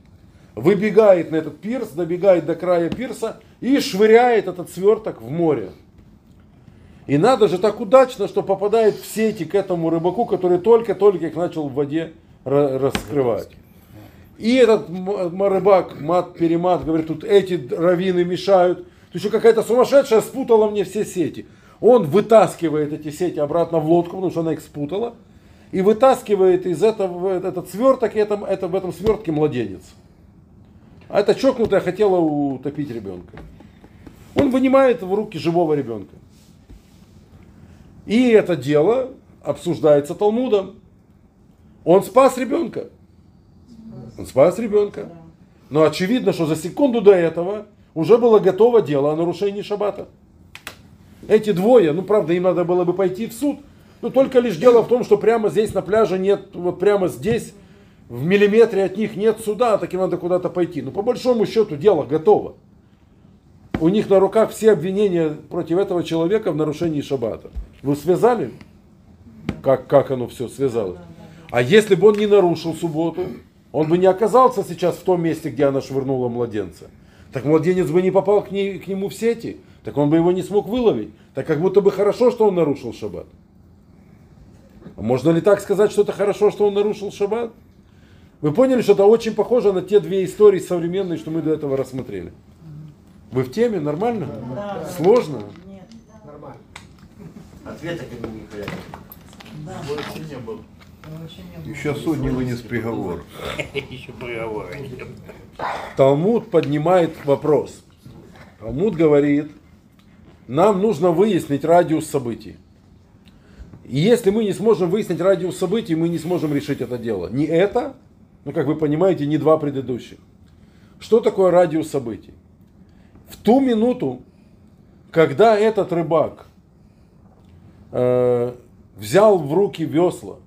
выбегает на этот пирс, добегает до края пирса и швыряет этот сверток в море. И надо же так удачно, что попадает в сети к этому рыбаку, который только-только их начал в воде раскрывать. И этот рыбак, мат-перемат, говорит, тут эти равины мешают. Тут еще какая-то сумасшедшая спутала мне все сети. Он вытаскивает эти сети обратно в лодку, потому что она их спутала. И вытаскивает из этого этот сверток, и это, это, в этом свертке младенец. А эта чокнутая хотела утопить ребенка. Он вынимает в руки живого ребенка. И это дело обсуждается Талмудом. Он спас ребенка. Он спас ребенка. Но очевидно, что за секунду до этого уже было готово дело о нарушении шаббата. Эти двое, ну правда, им надо было бы пойти в суд, но только лишь дело в том, что прямо здесь на пляже нет, вот прямо здесь, в миллиметре от них нет суда, так им надо куда-то пойти. Но по большому счету дело готово. У них на руках все обвинения против этого человека в нарушении шаббата. Вы связали? Как, как оно все связалось? А если бы он не нарушил субботу, он бы не оказался сейчас в том месте, где она швырнула младенца. Так младенец бы не попал к, ней, к нему в сети, так он бы его не смог выловить. Так как будто бы хорошо, что он нарушил шаббат. А можно ли так сказать, что это хорошо, что он нарушил шаббат? Вы поняли, что это очень похоже на те две истории современные, что мы до этого рассмотрели? Вы в теме? Нормально? Да. Сложно? Нет. Нормально. Ответа к нему не Да. Больше не было. Еще суд не вынес приговор. (laughs) Еще приговор. Талмуд поднимает вопрос. Талмуд говорит, нам нужно выяснить радиус событий. И если мы не сможем выяснить радиус событий, мы не сможем решить это дело. Не это, ну как вы понимаете, не два предыдущих. Что такое радиус событий? В ту минуту, когда этот рыбак э, взял в руки весла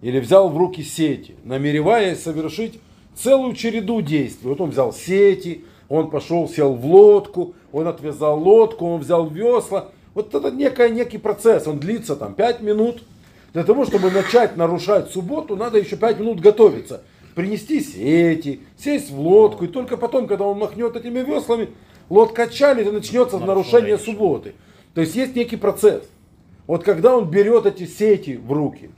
или взял в руки сети, намереваясь совершить целую череду действий. Вот он взял сети, он пошел, сел в лодку, он отвязал лодку, он взял весла. Вот это некий, некий процесс, он длится там 5 минут. Для того, чтобы начать нарушать субботу, надо еще 5 минут готовиться. Принести сети, сесть в лодку, и только потом, когда он махнет этими веслами, лодка отчалит и начнется нарушение субботы. То есть есть некий процесс. Вот когда он берет эти сети в руки,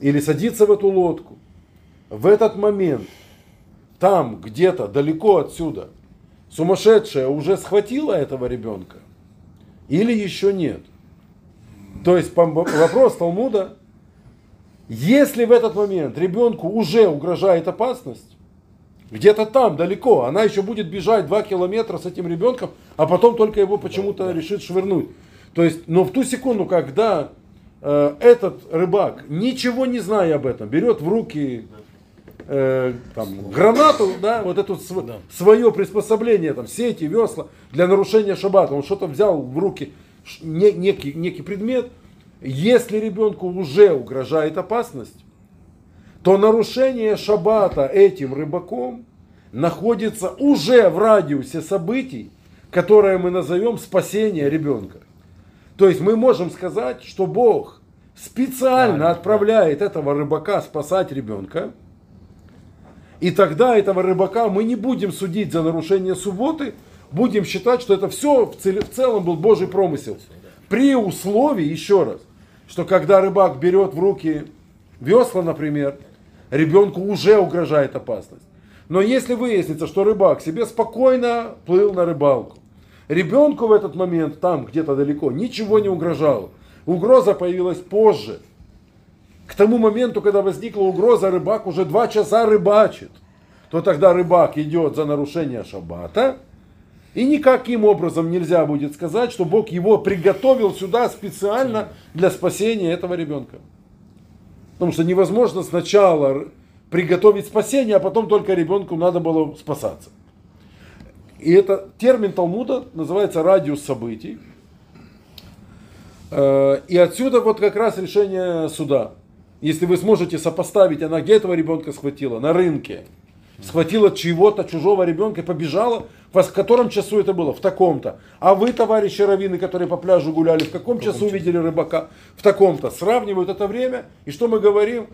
или садится в эту лодку, в этот момент, там где-то далеко отсюда, сумасшедшая уже схватила этого ребенка или еще нет. То есть вопрос Талмуда, если в этот момент ребенку уже угрожает опасность, где-то там, далеко, она еще будет бежать 2 километра с этим ребенком, а потом только его почему-то решит швырнуть. То есть, но в ту секунду, когда э, этот рыбак, ничего не зная об этом, берет в руки э, там, гранату, да, вот это св- да. свое приспособление, там, сети, весла для нарушения шаббата, он что-то взял в руки, не, некий, некий предмет, если ребенку уже угрожает опасность, то нарушение шаббата этим рыбаком находится уже в радиусе событий, которые мы назовем спасение ребенка. То есть мы можем сказать, что Бог специально отправляет этого рыбака спасать ребенка, и тогда этого рыбака мы не будем судить за нарушение субботы, будем считать, что это все в, цел, в целом был Божий промысел. При условии, еще раз, что когда рыбак берет в руки весла, например, ребенку уже угрожает опасность. Но если выяснится, что рыбак себе спокойно плыл на рыбалку, ребенку в этот момент там где-то далеко ничего не угрожало, угроза появилась позже – к тому моменту, когда возникла угроза, рыбак уже два часа рыбачит, то тогда рыбак идет за нарушение шаббата, и никаким образом нельзя будет сказать, что Бог его приготовил сюда специально для спасения этого ребенка. Потому что невозможно сначала приготовить спасение, а потом только ребенку надо было спасаться. И это термин Талмуда называется радиус событий. Э, И отсюда вот как раз решение суда. Если вы сможете сопоставить, она где этого ребенка схватила? На рынке. Схватила чего-то, чужого ребенка и побежала. В котором часу это было? В таком-то. А вы, товарищи раввины, которые по пляжу гуляли, в каком часу видели рыбака? В таком-то. Сравнивают это время. И что мы говорим?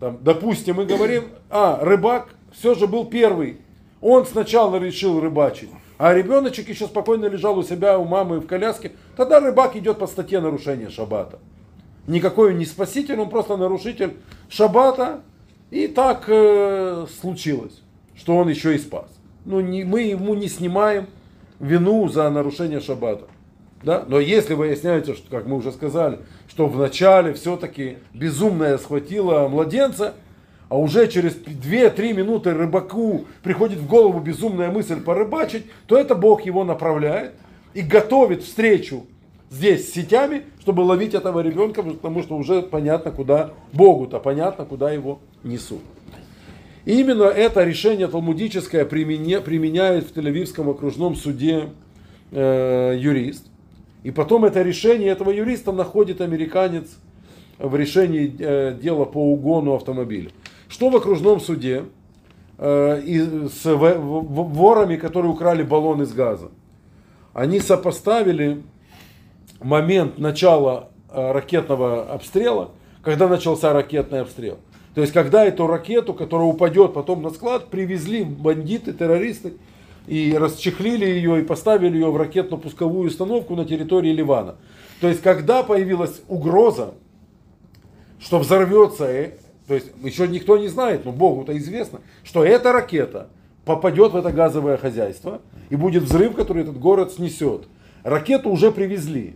Там, допустим, мы говорим, а, рыбак все же был первый. Он сначала решил рыбачить. А ребеночек еще спокойно лежал у себя, у мамы в коляске. Тогда рыбак идет по статье нарушения шаббата. Никакой он не спаситель, он просто нарушитель шаббата. И так э, случилось, что он еще и спас. Ну, не, мы ему не снимаем вину за нарушение шаббата. Да? Но если выясняется, что, как мы уже сказали, что вначале все-таки безумная схватила младенца, а уже через 2-3 минуты рыбаку приходит в голову безумная мысль порыбачить, то это Бог его направляет и готовит встречу здесь с сетями, чтобы ловить этого ребенка, потому что уже понятно, куда Богу-то понятно, куда его несут. Именно это решение талмудическое применя- применяет в Тель-Авивском окружном суде э, юрист. И потом это решение этого юриста находит американец в решении э, дела по угону автомобиля. Что в окружном суде э, и с в- в- ворами, которые украли баллон из газа? Они сопоставили момент начала э, ракетного обстрела, когда начался ракетный обстрел. То есть, когда эту ракету, которая упадет потом на склад, привезли бандиты, террористы, и расчехлили ее и поставили ее в ракетно-пусковую установку на территории Ливана. То есть, когда появилась угроза, что взорвется, э, то есть еще никто не знает, но Богу-то известно, что эта ракета попадет в это газовое хозяйство и будет взрыв, который этот город снесет. Ракету уже привезли.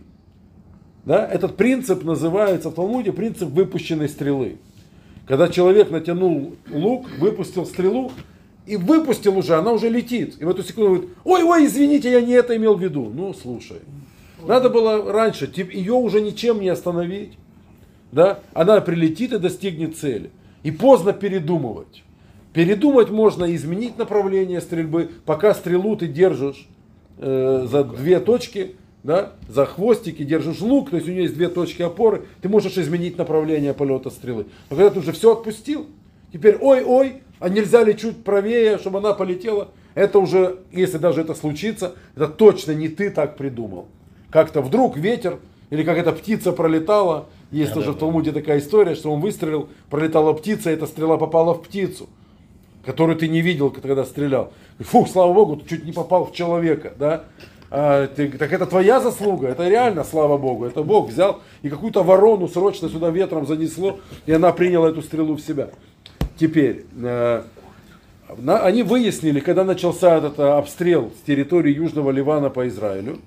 Да? Этот принцип называется в Талмуде принцип выпущенной стрелы. Когда человек натянул лук, выпустил стрелу и выпустил уже, она уже летит. И в эту секунду говорит, ой, ой, извините, я не это имел в виду. Ну, слушай, надо было раньше, тип- ее уже ничем не остановить. Да? Она прилетит и достигнет цели. И поздно передумывать. Передумать можно, изменить направление стрельбы, пока стрелу ты держишь э, за две точки, да, за хвостики, держишь лук, то есть у нее есть две точки опоры, ты можешь изменить направление полета стрелы. Но когда ты уже все отпустил, теперь ой-ой, а нельзя ли чуть правее, чтобы она полетела, это уже, если даже это случится, это точно не ты так придумал. Как-то вдруг ветер, или как эта птица пролетала, есть тоже в Талмуде такая история, что он выстрелил, пролетала птица, и эта стрела попала в птицу которую ты не видел, когда стрелял. Фух, слава богу, ты чуть не попал в человека, да? А, так это твоя заслуга, это реально, слава богу, это Бог взял и какую-то ворону срочно сюда ветром занесло, и она приняла эту стрелу в себя. Теперь, э, они выяснили, когда начался этот э, обстрел с территории Южного Ливана по Израилю,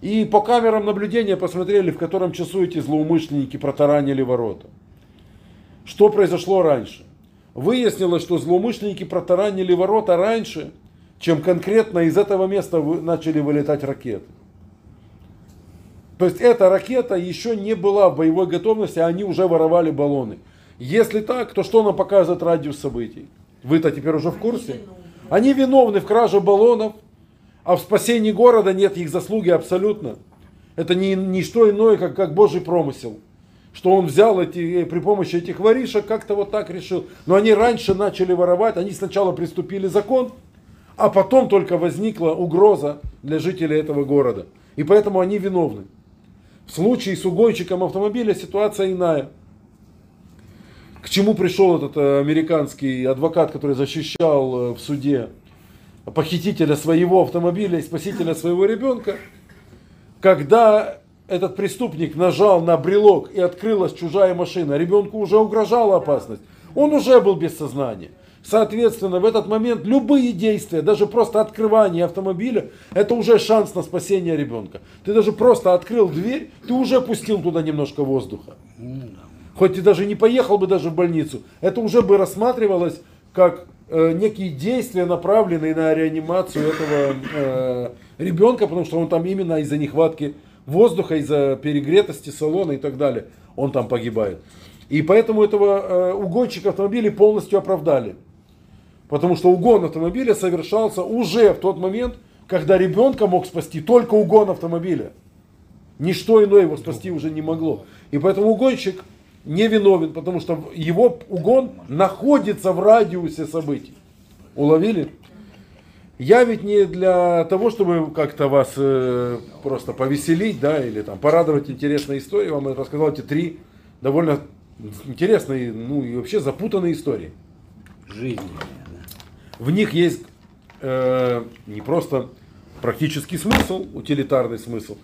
и по камерам наблюдения посмотрели, в котором часу эти злоумышленники протаранили ворота. Что произошло раньше? Выяснилось, что злоумышленники протаранили ворота раньше, чем конкретно из этого места начали вылетать ракеты. То есть эта ракета еще не была в боевой готовности, а они уже воровали баллоны. Если так, то что нам показывает радиус событий? Вы-то теперь уже в курсе? Они виновны в краже баллонов, а в спасении города нет их заслуги абсолютно. Это не, не что иное, как, как Божий промысел. Что он взял эти, э, при помощи этих воришек, как-то вот так решил. Но они раньше начали воровать, они сначала приступили закон, а потом только возникла угроза для жителей этого города. И поэтому они виновны. В случае с угонщиком автомобиля ситуация иная. К чему пришел этот э, американский адвокат, который защищал э, в суде похитителя своего автомобиля и спасителя своего ребенка? Когда этот преступник нажал на брелок и открылась чужая машина, ребенку уже угрожала опасность, он уже был без сознания. Соответственно, в этот момент любые действия, даже просто открывание автомобиля, это уже шанс на спасение ребенка. Ты даже просто открыл дверь, ты уже пустил туда немножко воздуха. Хоть ты даже не поехал бы даже в больницу, это уже бы рассматривалось как э, некие действия, направленные на реанимацию этого э, ребенка, потому что он там именно из-за нехватки воздуха, из-за перегретости салона и так далее, он там погибает. И поэтому этого э, угонщика автомобилей полностью оправдали. Потому что угон автомобиля совершался уже в тот момент, когда ребенка мог спасти только угон автомобиля. Ничто иное его спасти уже не могло. И поэтому угонщик не виновен, потому что его угон находится в радиусе событий. Уловили? Я ведь не для того, чтобы как-то вас э, просто повеселить, да, или там порадовать интересной историей, вам рассказал эти три довольно интересные, ну и вообще запутанные истории. Жизнь. В них есть э, не просто практический смысл, утилитарный смысл.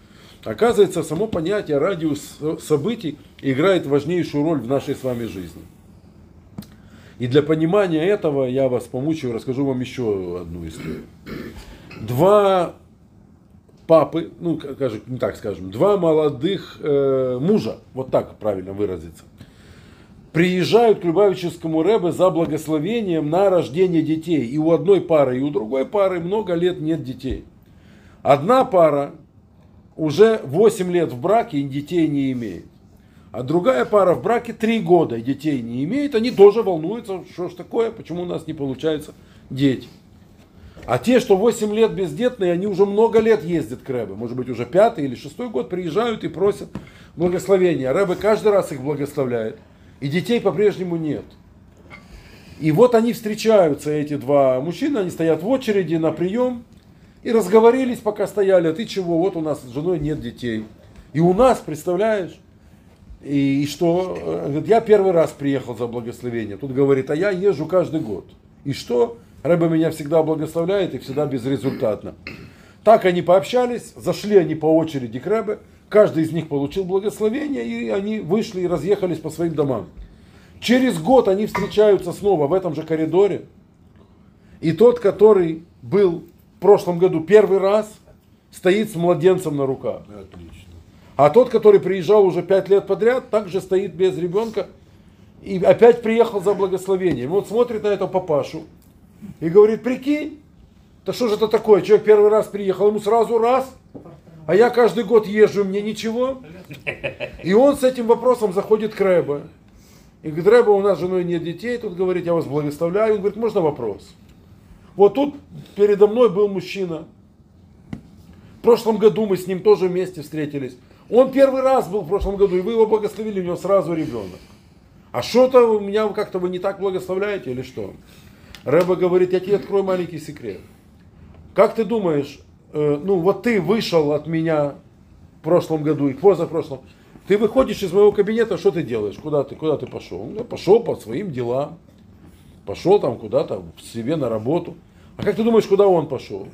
Оказывается, само понятие радиус событий играет важнейшую роль в нашей с вами жизни. И для понимания этого я вас помучаю, расскажу вам еще одну историю. Два папы, ну, скажем, не так скажем, два молодых э, мужа, вот так правильно выразиться, приезжают к Любавическому Рэбе за благословением на рождение детей. И у одной пары, и у другой пары много лет нет детей. Одна пара уже 8 лет в браке и детей не имеет. А другая пара в браке 3 года и детей не имеет. Они тоже волнуются, что ж такое, почему у нас не получаются дети. А те, что 8 лет бездетные, они уже много лет ездят к Рэбе. Может быть, уже пятый или шестой год приезжают и просят благословения. Рэбе каждый раз их благословляет. И детей по-прежнему нет. И вот они встречаются, эти два мужчины, они стоят в очереди на прием. И разговорились, пока стояли, а ты чего, вот у нас с женой нет детей. И у нас, представляешь? И, и что? Говорит, я первый раз приехал за благословение. Тут говорит, а я езжу каждый год. И что? Рэба меня всегда благословляет и всегда безрезультатно. Так они пообщались, зашли они по очереди к Рэбе, каждый из них получил благословение, и они вышли и разъехались по своим домам. Через год они встречаются снова в этом же коридоре. И тот, который был в прошлом году первый раз, стоит с младенцем на руках. Отлично. А тот, который приезжал уже пять лет подряд, также стоит без ребенка и опять приехал за благословением. Вот смотрит на этого папашу и говорит, прикинь, да что же это такое? Человек первый раз приехал, ему сразу раз, а я каждый год езжу, мне ничего. И он с этим вопросом заходит к Рэбе. И говорит, Рэбе, у нас с женой нет детей, тут говорит, я вас благословляю. Он говорит, можно вопрос? Вот тут передо мной был мужчина. В прошлом году мы с ним тоже вместе встретились. Он первый раз был в прошлом году, и вы его благословили, у него сразу ребенок. А что-то у меня как-то вы не так благословляете или что? Рэба говорит, я тебе открою маленький секрет. Как ты думаешь, э, ну вот ты вышел от меня в прошлом году и позапрошлом, ты выходишь из моего кабинета, что ты делаешь? Куда ты, куда ты пошел? Я пошел по своим делам. Пошел там куда-то себе на работу. А как ты думаешь, куда он пошел?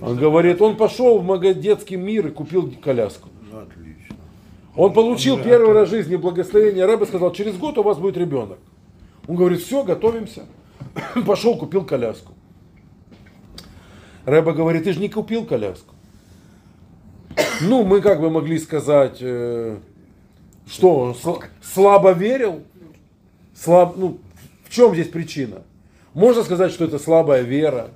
Он говорит, он пошел в детский мир и купил коляску. Отлично. Он получил первый раз в жизни благословение. Рэбе сказал, через год у вас будет ребенок. Он говорит, все, готовимся. (coughs) Пошел, купил коляску. Рэба говорит, ты же не купил коляску. Ну, мы как бы могли сказать, э, что он сл- слабо верил. Слаб, ну, в чем здесь причина? Можно сказать, что это слабая вера.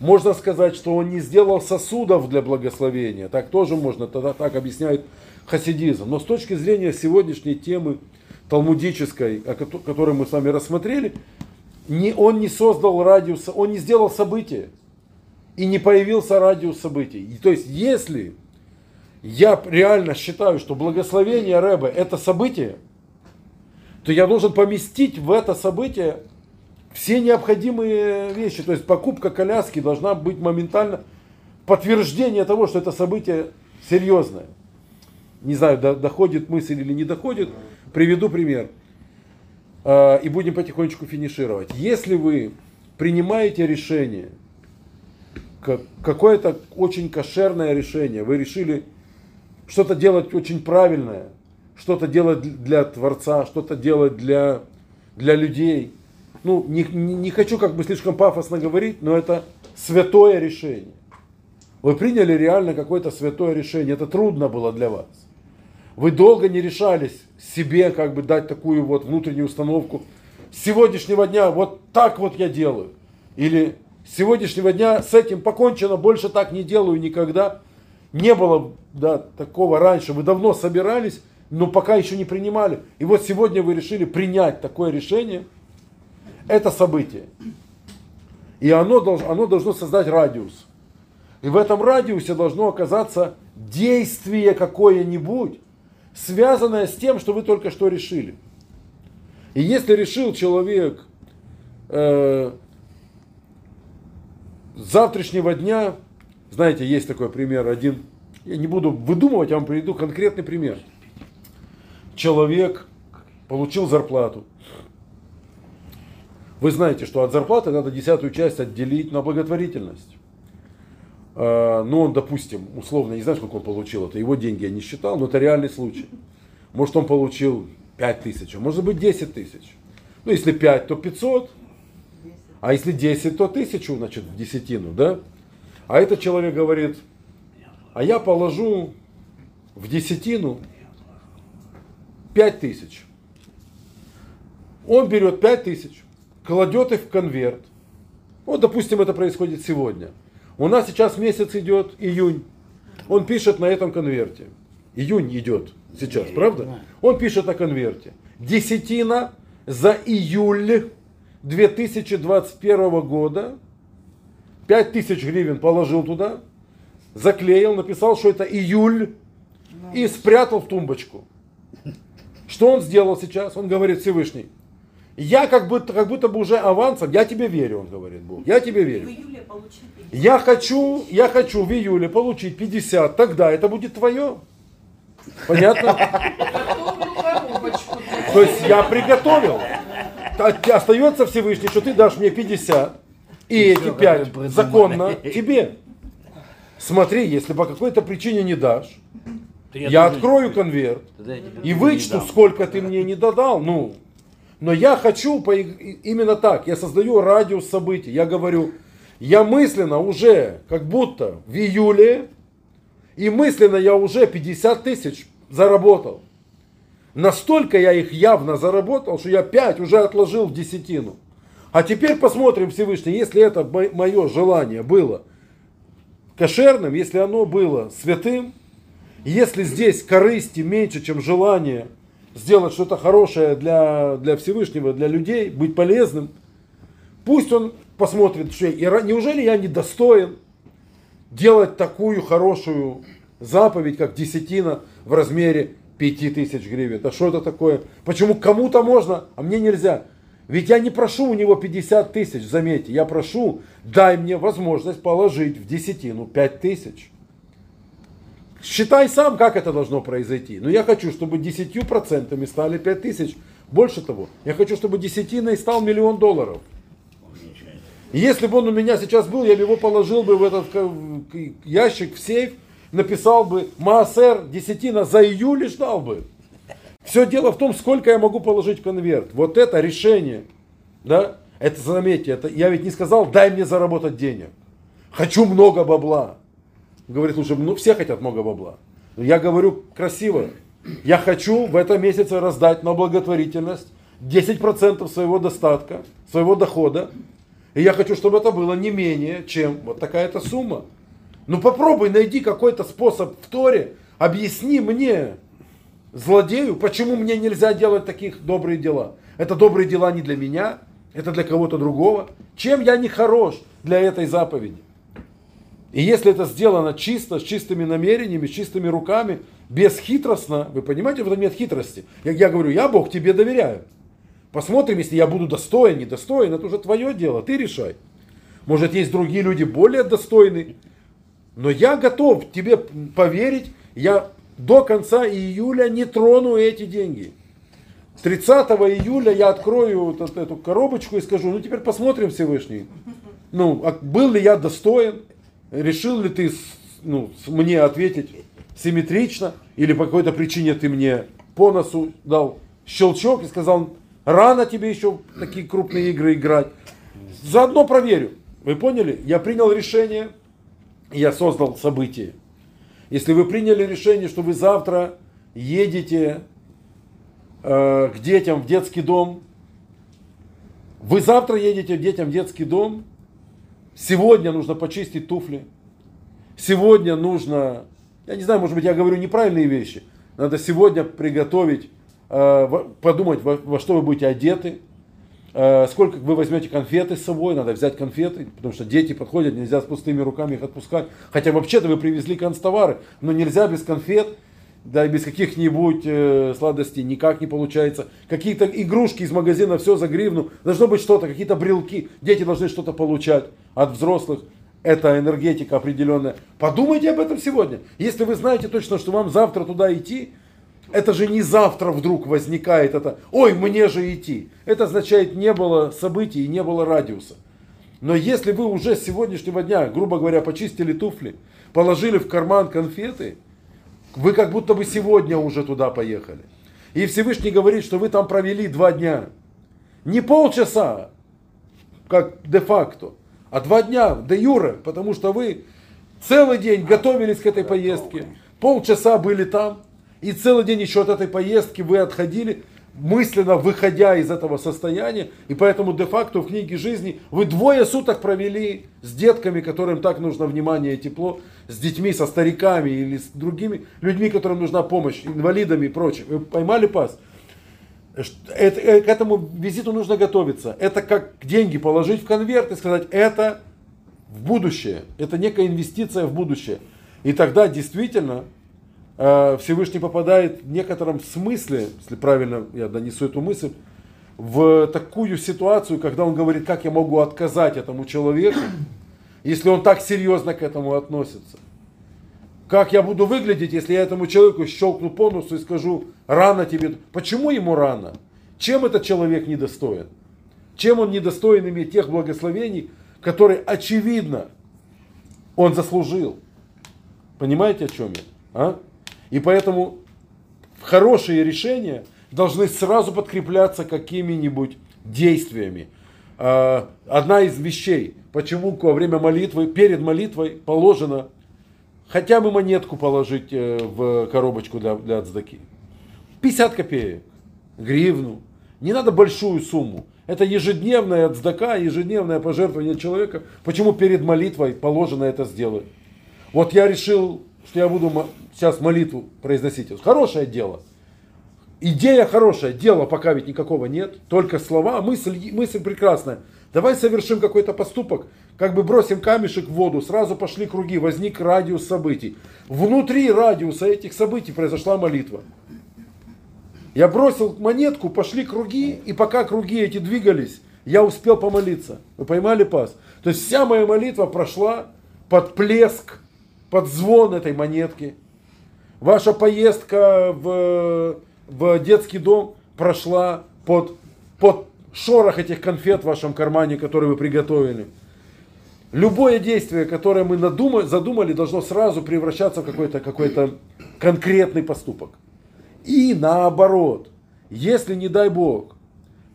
Можно сказать, что он не сделал сосудов для благословения. Так тоже можно, тогда так объясняет хасидизм. Но с точки зрения сегодняшней темы талмудической, о кото- которую мы с вами рассмотрели, не, он не создал радиус, он не сделал события. И не появился радиус событий. И то есть, если я реально считаю, что благословение Рэбе это событие, то я должен поместить в это событие все необходимые вещи. То есть покупка коляски должна быть моментально подтверждение того, что это событие серьезное. Не знаю, до- доходит мысль или не доходит. Приведу пример. Э, И будем потихонечку финишировать. Если вы принимаете решение, ка- какое-то очень кошерное решение, вы решили что-то делать очень правильное, что-то делать для Творца, что-то делать для, для людей. Ну, не, не хочу как бы слишком пафосно говорить, но это святое решение. Вы приняли реально какое-то святое решение. Это трудно было для вас. Вы долго не решались себе как бы дать такую вот внутреннюю установку. С сегодняшнего дня вот так вот я делаю. Или с сегодняшнего дня с этим покончено, больше так не делаю никогда. Не было да, такого раньше. Вы давно собирались но пока еще не принимали. И вот сегодня вы решили принять такое решение. Это событие. И оно, долж- оно должно создать радиус. И в этом радиусе должно оказаться действие какое-нибудь, связанное с тем, что вы только что решили. И если решил человек э, с завтрашнего дня, знаете, есть такой пример один, я не буду выдумывать, я вам приведу конкретный пример. Человек получил зарплату. Вы знаете, что от зарплаты надо десятую часть отделить на благотворительность. А, Ну, он, допустим, условно, не знаю, сколько он получил, это его деньги я не считал, но это реальный случай. Может, он получил 5 тысяч, а может быть 10 тысяч. Ну, если 5, то 500, а если 10, то 1000, значит, в десятину, да? А этот человек говорит, а я положу в десятину 5 тысяч. Он берет 5 тысяч, кладет их в конверт. Вот, допустим, это происходит сегодня. У нас сейчас месяц идет, июнь. Он пишет на этом конверте. Июнь идет сейчас, правда? Он пишет на конверте. Десятина за июль 2021 года. 5000 гривен положил туда, заклеил, написал, что это июль и спрятал в тумбочку. Что он сделал сейчас? Он говорит Всевышний. Я как будто, как будто бы уже авансом, я тебе верю, он говорит Бог. Я тебе В верю. Я хочу, я хочу в июле получить 50, тогда это будет твое. Понятно? То есть я приготовил. Т- Остается Всевышний, что ты дашь мне 50, и эти 5 законно (laughs) тебе. Смотри, если по какой-то причине не дашь, я открою конверт и вычту, сколько ты мне не додал. Ну, но я хочу по- именно так. Я создаю радиус событий. Я говорю, я мысленно уже как будто в июле, и мысленно я уже 50 тысяч заработал. Настолько я их явно заработал, что я 5 уже отложил в десятину. А теперь посмотрим Всевышний, если это мое желание было кошерным, если оно было святым, если здесь корысти меньше, чем желание сделать что-то хорошее для, для Всевышнего, для людей, быть полезным, пусть он посмотрит, что я- неужели я недостоин делать такую хорошую заповедь, как десятина в размере 5000 гривен. А что это такое? Почему кому-то можно, а мне нельзя? Ведь я не прошу у него 50 тысяч, заметьте, я прошу, дай мне возможность положить в десятину 5 тысяч. Считай сам, как это должно произойти. Но я хочу, чтобы 10% стали 5 тысяч. Больше того, я хочу, чтобы десятиной стал миллион долларов. Если бы он у меня сейчас был, я бы его положил бы в этот ящик, в сейф, написал бы Маасер, десятина за июль и ждал бы. Все дело в том, сколько я могу положить в конверт. Вот это решение, да, это заметьте, это, я ведь не сказал, дай мне заработать денег. Хочу много бабла. Говорит, лучше, ну все хотят много бабла. Я говорю красиво. Я хочу в этом месяце раздать на благотворительность 10% своего достатка, своего дохода. И я хочу, чтобы это было не менее, чем вот такая-то сумма. Ну попробуй найди какой-то способ в Торе, объясни мне, злодею, почему мне нельзя делать таких добрые дела. Это добрые дела не для меня, это для кого-то другого. Чем я не хорош для этой заповеди? И если это сделано чисто, с чистыми намерениями, с чистыми руками, бесхитростно, вы понимаете, в этом нет хитрости. Я, я говорю, я Бог тебе доверяю. Посмотрим, если я буду достоин, недостоин, это уже твое дело, ты решай. Может, есть другие люди более достойные. Но я готов тебе поверить, я до конца июля не трону эти деньги. 30 июля я открою вот эту- коробочку и скажу, ну теперь посмотрим Всевышний. Ну, а был ли я достоин? Решил ли ты ну, мне ответить симметрично? Или по какой-то причине ты мне по носу дал щелчок и сказал, рано тебе еще такие крупные игры играть. Заодно проверю. Вы поняли? Я принял решение, я создал событие. Если вы приняли решение, что вы завтра едете э, к детям в детский дом, вы завтра едете к детям в детский дом, сегодня нужно почистить туфли, сегодня нужно, я не знаю, может быть, я говорю неправильные вещи, надо сегодня приготовить, э, подумать, во, во что вы будете одеты, сколько вы возьмете конфеты с собой, надо взять конфеты, потому что дети подходят, нельзя с пустыми руками их отпускать. Хотя вообще-то вы привезли констовары, но нельзя без конфет, да и без каких-нибудь э, сладостей никак не получается. Какие-то игрушки из магазина, все за гривну. Должно быть что-то, какие-то брелки. Дети должны что-то получать от взрослых. Это энергетика определенная. Подумайте об этом сегодня. Если вы знаете точно, что вам завтра туда идти, это же не завтра вдруг возникает это, ой, мне же идти. Это означает, не было событий и не было радиуса. Но если вы уже с сегодняшнего дня, грубо говоря, почистили туфли, положили в карман конфеты, вы как будто бы сегодня уже туда поехали. И Всевышний говорит, что вы там провели два дня. Не полчаса, как де-факто, а два дня де юре, потому что вы целый день готовились к этой поездке, полчаса были там, и целый день еще от этой поездки вы отходили, мысленно выходя из этого состояния, и поэтому де-факто в книге жизни вы двое суток провели с детками, которым так нужно внимание и тепло, с детьми, со стариками или с другими людьми, которым нужна помощь, инвалидами и прочим. Вы поймали пас? Это- э, к этому визиту нужно готовиться. Это как деньги положить в конверт и сказать, это в будущее. Это некая инвестиция в будущее. И тогда действительно э, Всевышний попадает в некотором смысле, если правильно я донесу эту мысль, в такую ситуацию, когда он говорит, как я могу отказать этому человеку, если он так серьезно к этому относится. Как я буду выглядеть, если я этому человеку щелкну по носу и скажу, рано тебе. Почему ему рано? Чем этот человек недостоин? Чем он недостоин иметь тех благословений, которые, очевидно, он заслужил? Понимаете, о чем я? А? И поэтому хорошие решения должны сразу подкрепляться какими-нибудь действиями. А, Одна из вещей, почему во время молитвы, перед молитвой положено хотя бы монетку положить э, в коробочку для, для отздаки. 50 копеек, гривну. Не надо большую сумму. Это ежедневная отздака, ежедневное пожертвование человека. Почему перед молитвой положено это сделать? Вот я решил, что я буду сейчас молитву произносить. Хорошее дело. Идея хорошая, дела пока ведь никакого нет, только слова, мысль, мысль прекрасная. Давай совершим какой-то поступок, как бы бросим камешек в воду, сразу пошли круги, возник радиус событий. Внутри радиуса этих событий произошла молитва. Я бросил монетку, пошли круги, и пока круги эти двигались, я успел помолиться. Вы поймали пас? То есть вся моя молитва прошла под плеск, под звон этой монетки. Ваша поездка в, в детский дом прошла под, под шорох этих конфет в вашем кармане, которые вы приготовили. Любое действие, которое мы надумали, задумали, должно сразу превращаться в какой-то какой конкретный поступок. И наоборот, если, не дай Бог,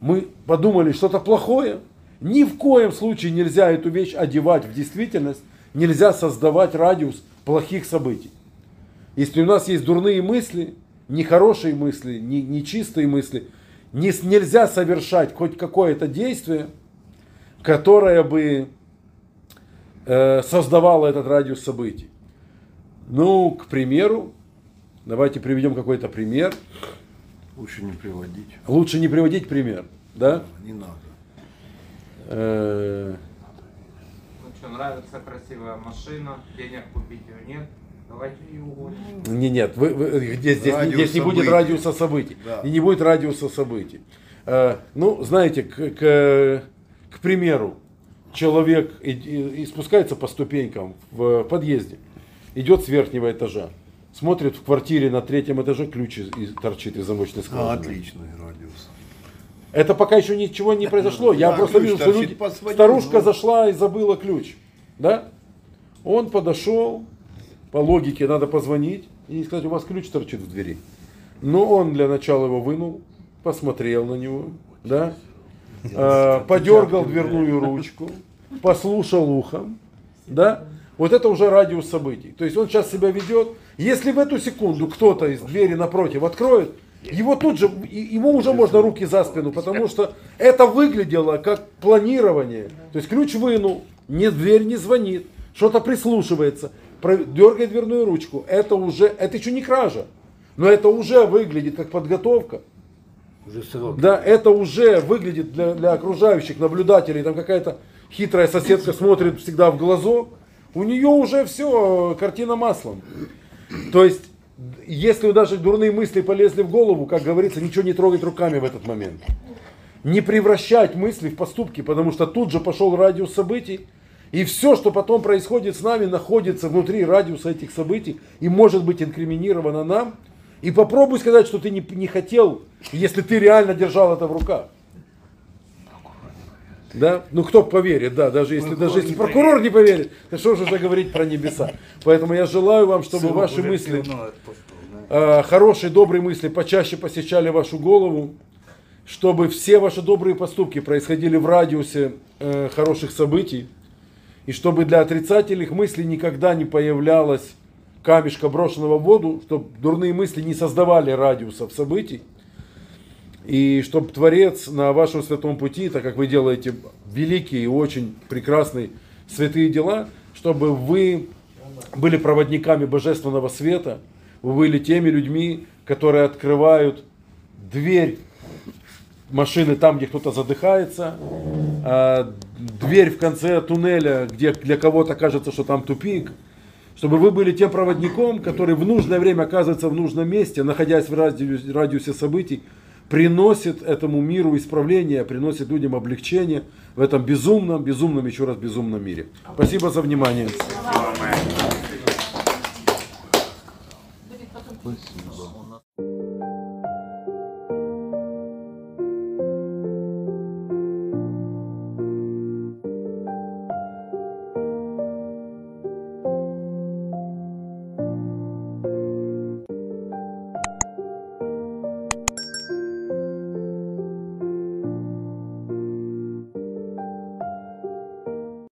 мы подумали что-то плохое, ни в коем случае нельзя эту вещь одевать в действительность, нельзя создавать радиус плохих событий. Если у нас есть дурные мысли, нехорошие мысли, не- нечистые мысли, не, нельзя совершать хоть какое-то действие, которое бы э, создавало этот радиус событий. Ну, к примеру, давайте приведем какой-то пример. Лучше не приводить. Лучше не приводить пример, да? Не надо. Э, Ну что, нравится красивая машина, денег купить ее нет, давайте ее уволим. Не, нет, вы, вы- здесь, здесь, Радиус здесь не будет радиуса событий. Да. И не будет радиуса событий. Э, ну, знаете, к, к, к примеру, человек и, и- и спускается по ступенькам в подъезде, идет с верхнего этажа, смотрит в квартире на третьем этаже, ключ из- из- торчит из замочной А, скважины. отличный радиус. Это пока еще ничего не произошло. Я Да, просто вижу, что люди... старушка зашла и забыла ключ. Да? Он подошел, по логике надо позвонить и сказать, у вас ключ торчит в двери. Но он для начала его вынул, посмотрел на него, да? Э, подергал дверную ручку, послушал ухом, да? Вот это уже радиус событий. То есть он сейчас себя ведет. Если в эту секунду кто-то из двери напротив откроет, его тут же, ему уже можно руки за спину, потому что это выглядело как планирование. То есть ключ вынул, не дверь не звонит, что-то прислушивается, дергает дверную ручку. Это уже, это еще не кража. Но это уже выглядит как подготовка. Да, это уже выглядит для, для окружающих наблюдателей, там какая-то хитрая соседка смотрит всегда в глазок, у нее уже все, картина маслом. То есть, если даже дурные мысли полезли в голову, как говорится, ничего не трогать руками в этот момент. Не превращать мысли в поступки, потому что тут же пошел радиус событий, и все, что потом происходит с нами, находится внутри радиуса этих событий и может быть инкриминировано нам. И попробуй сказать, что ты не, не хотел, если ты реально держал это в руках. Да? Ну кто поверит, да, даже если, даже если прокурор не поверит, то что же уже говорить про небеса. Поэтому я желаю вам, чтобы ваши мысли, э, хорошие, добрые мысли почаще посещали вашу голову, чтобы все ваши добрые поступки происходили в радиусе э, хороших событий, и чтобы для отрицательных мыслей никогда не появлялось камешка брошенного в воду, чтобы дурные мысли не создавали радиусов событий, и чтобы Творец на вашем святом пути, так как вы делаете великие и очень прекрасные святые дела, чтобы вы были проводниками божественного света, вы были теми людьми, которые открывают дверь машины там, где кто-то задыхается, а, дверь в конце туннеля, где для кого-то кажется, что там тупик, чтобы вы были тем проводником, который в нужное время оказывается в нужном месте, находясь в радиусе, радиусе событий, приносит этому миру исправление, приносит людям облегчение в этом безумном, безумном, еще раз безумном мире. Спасибо за внимание. Потом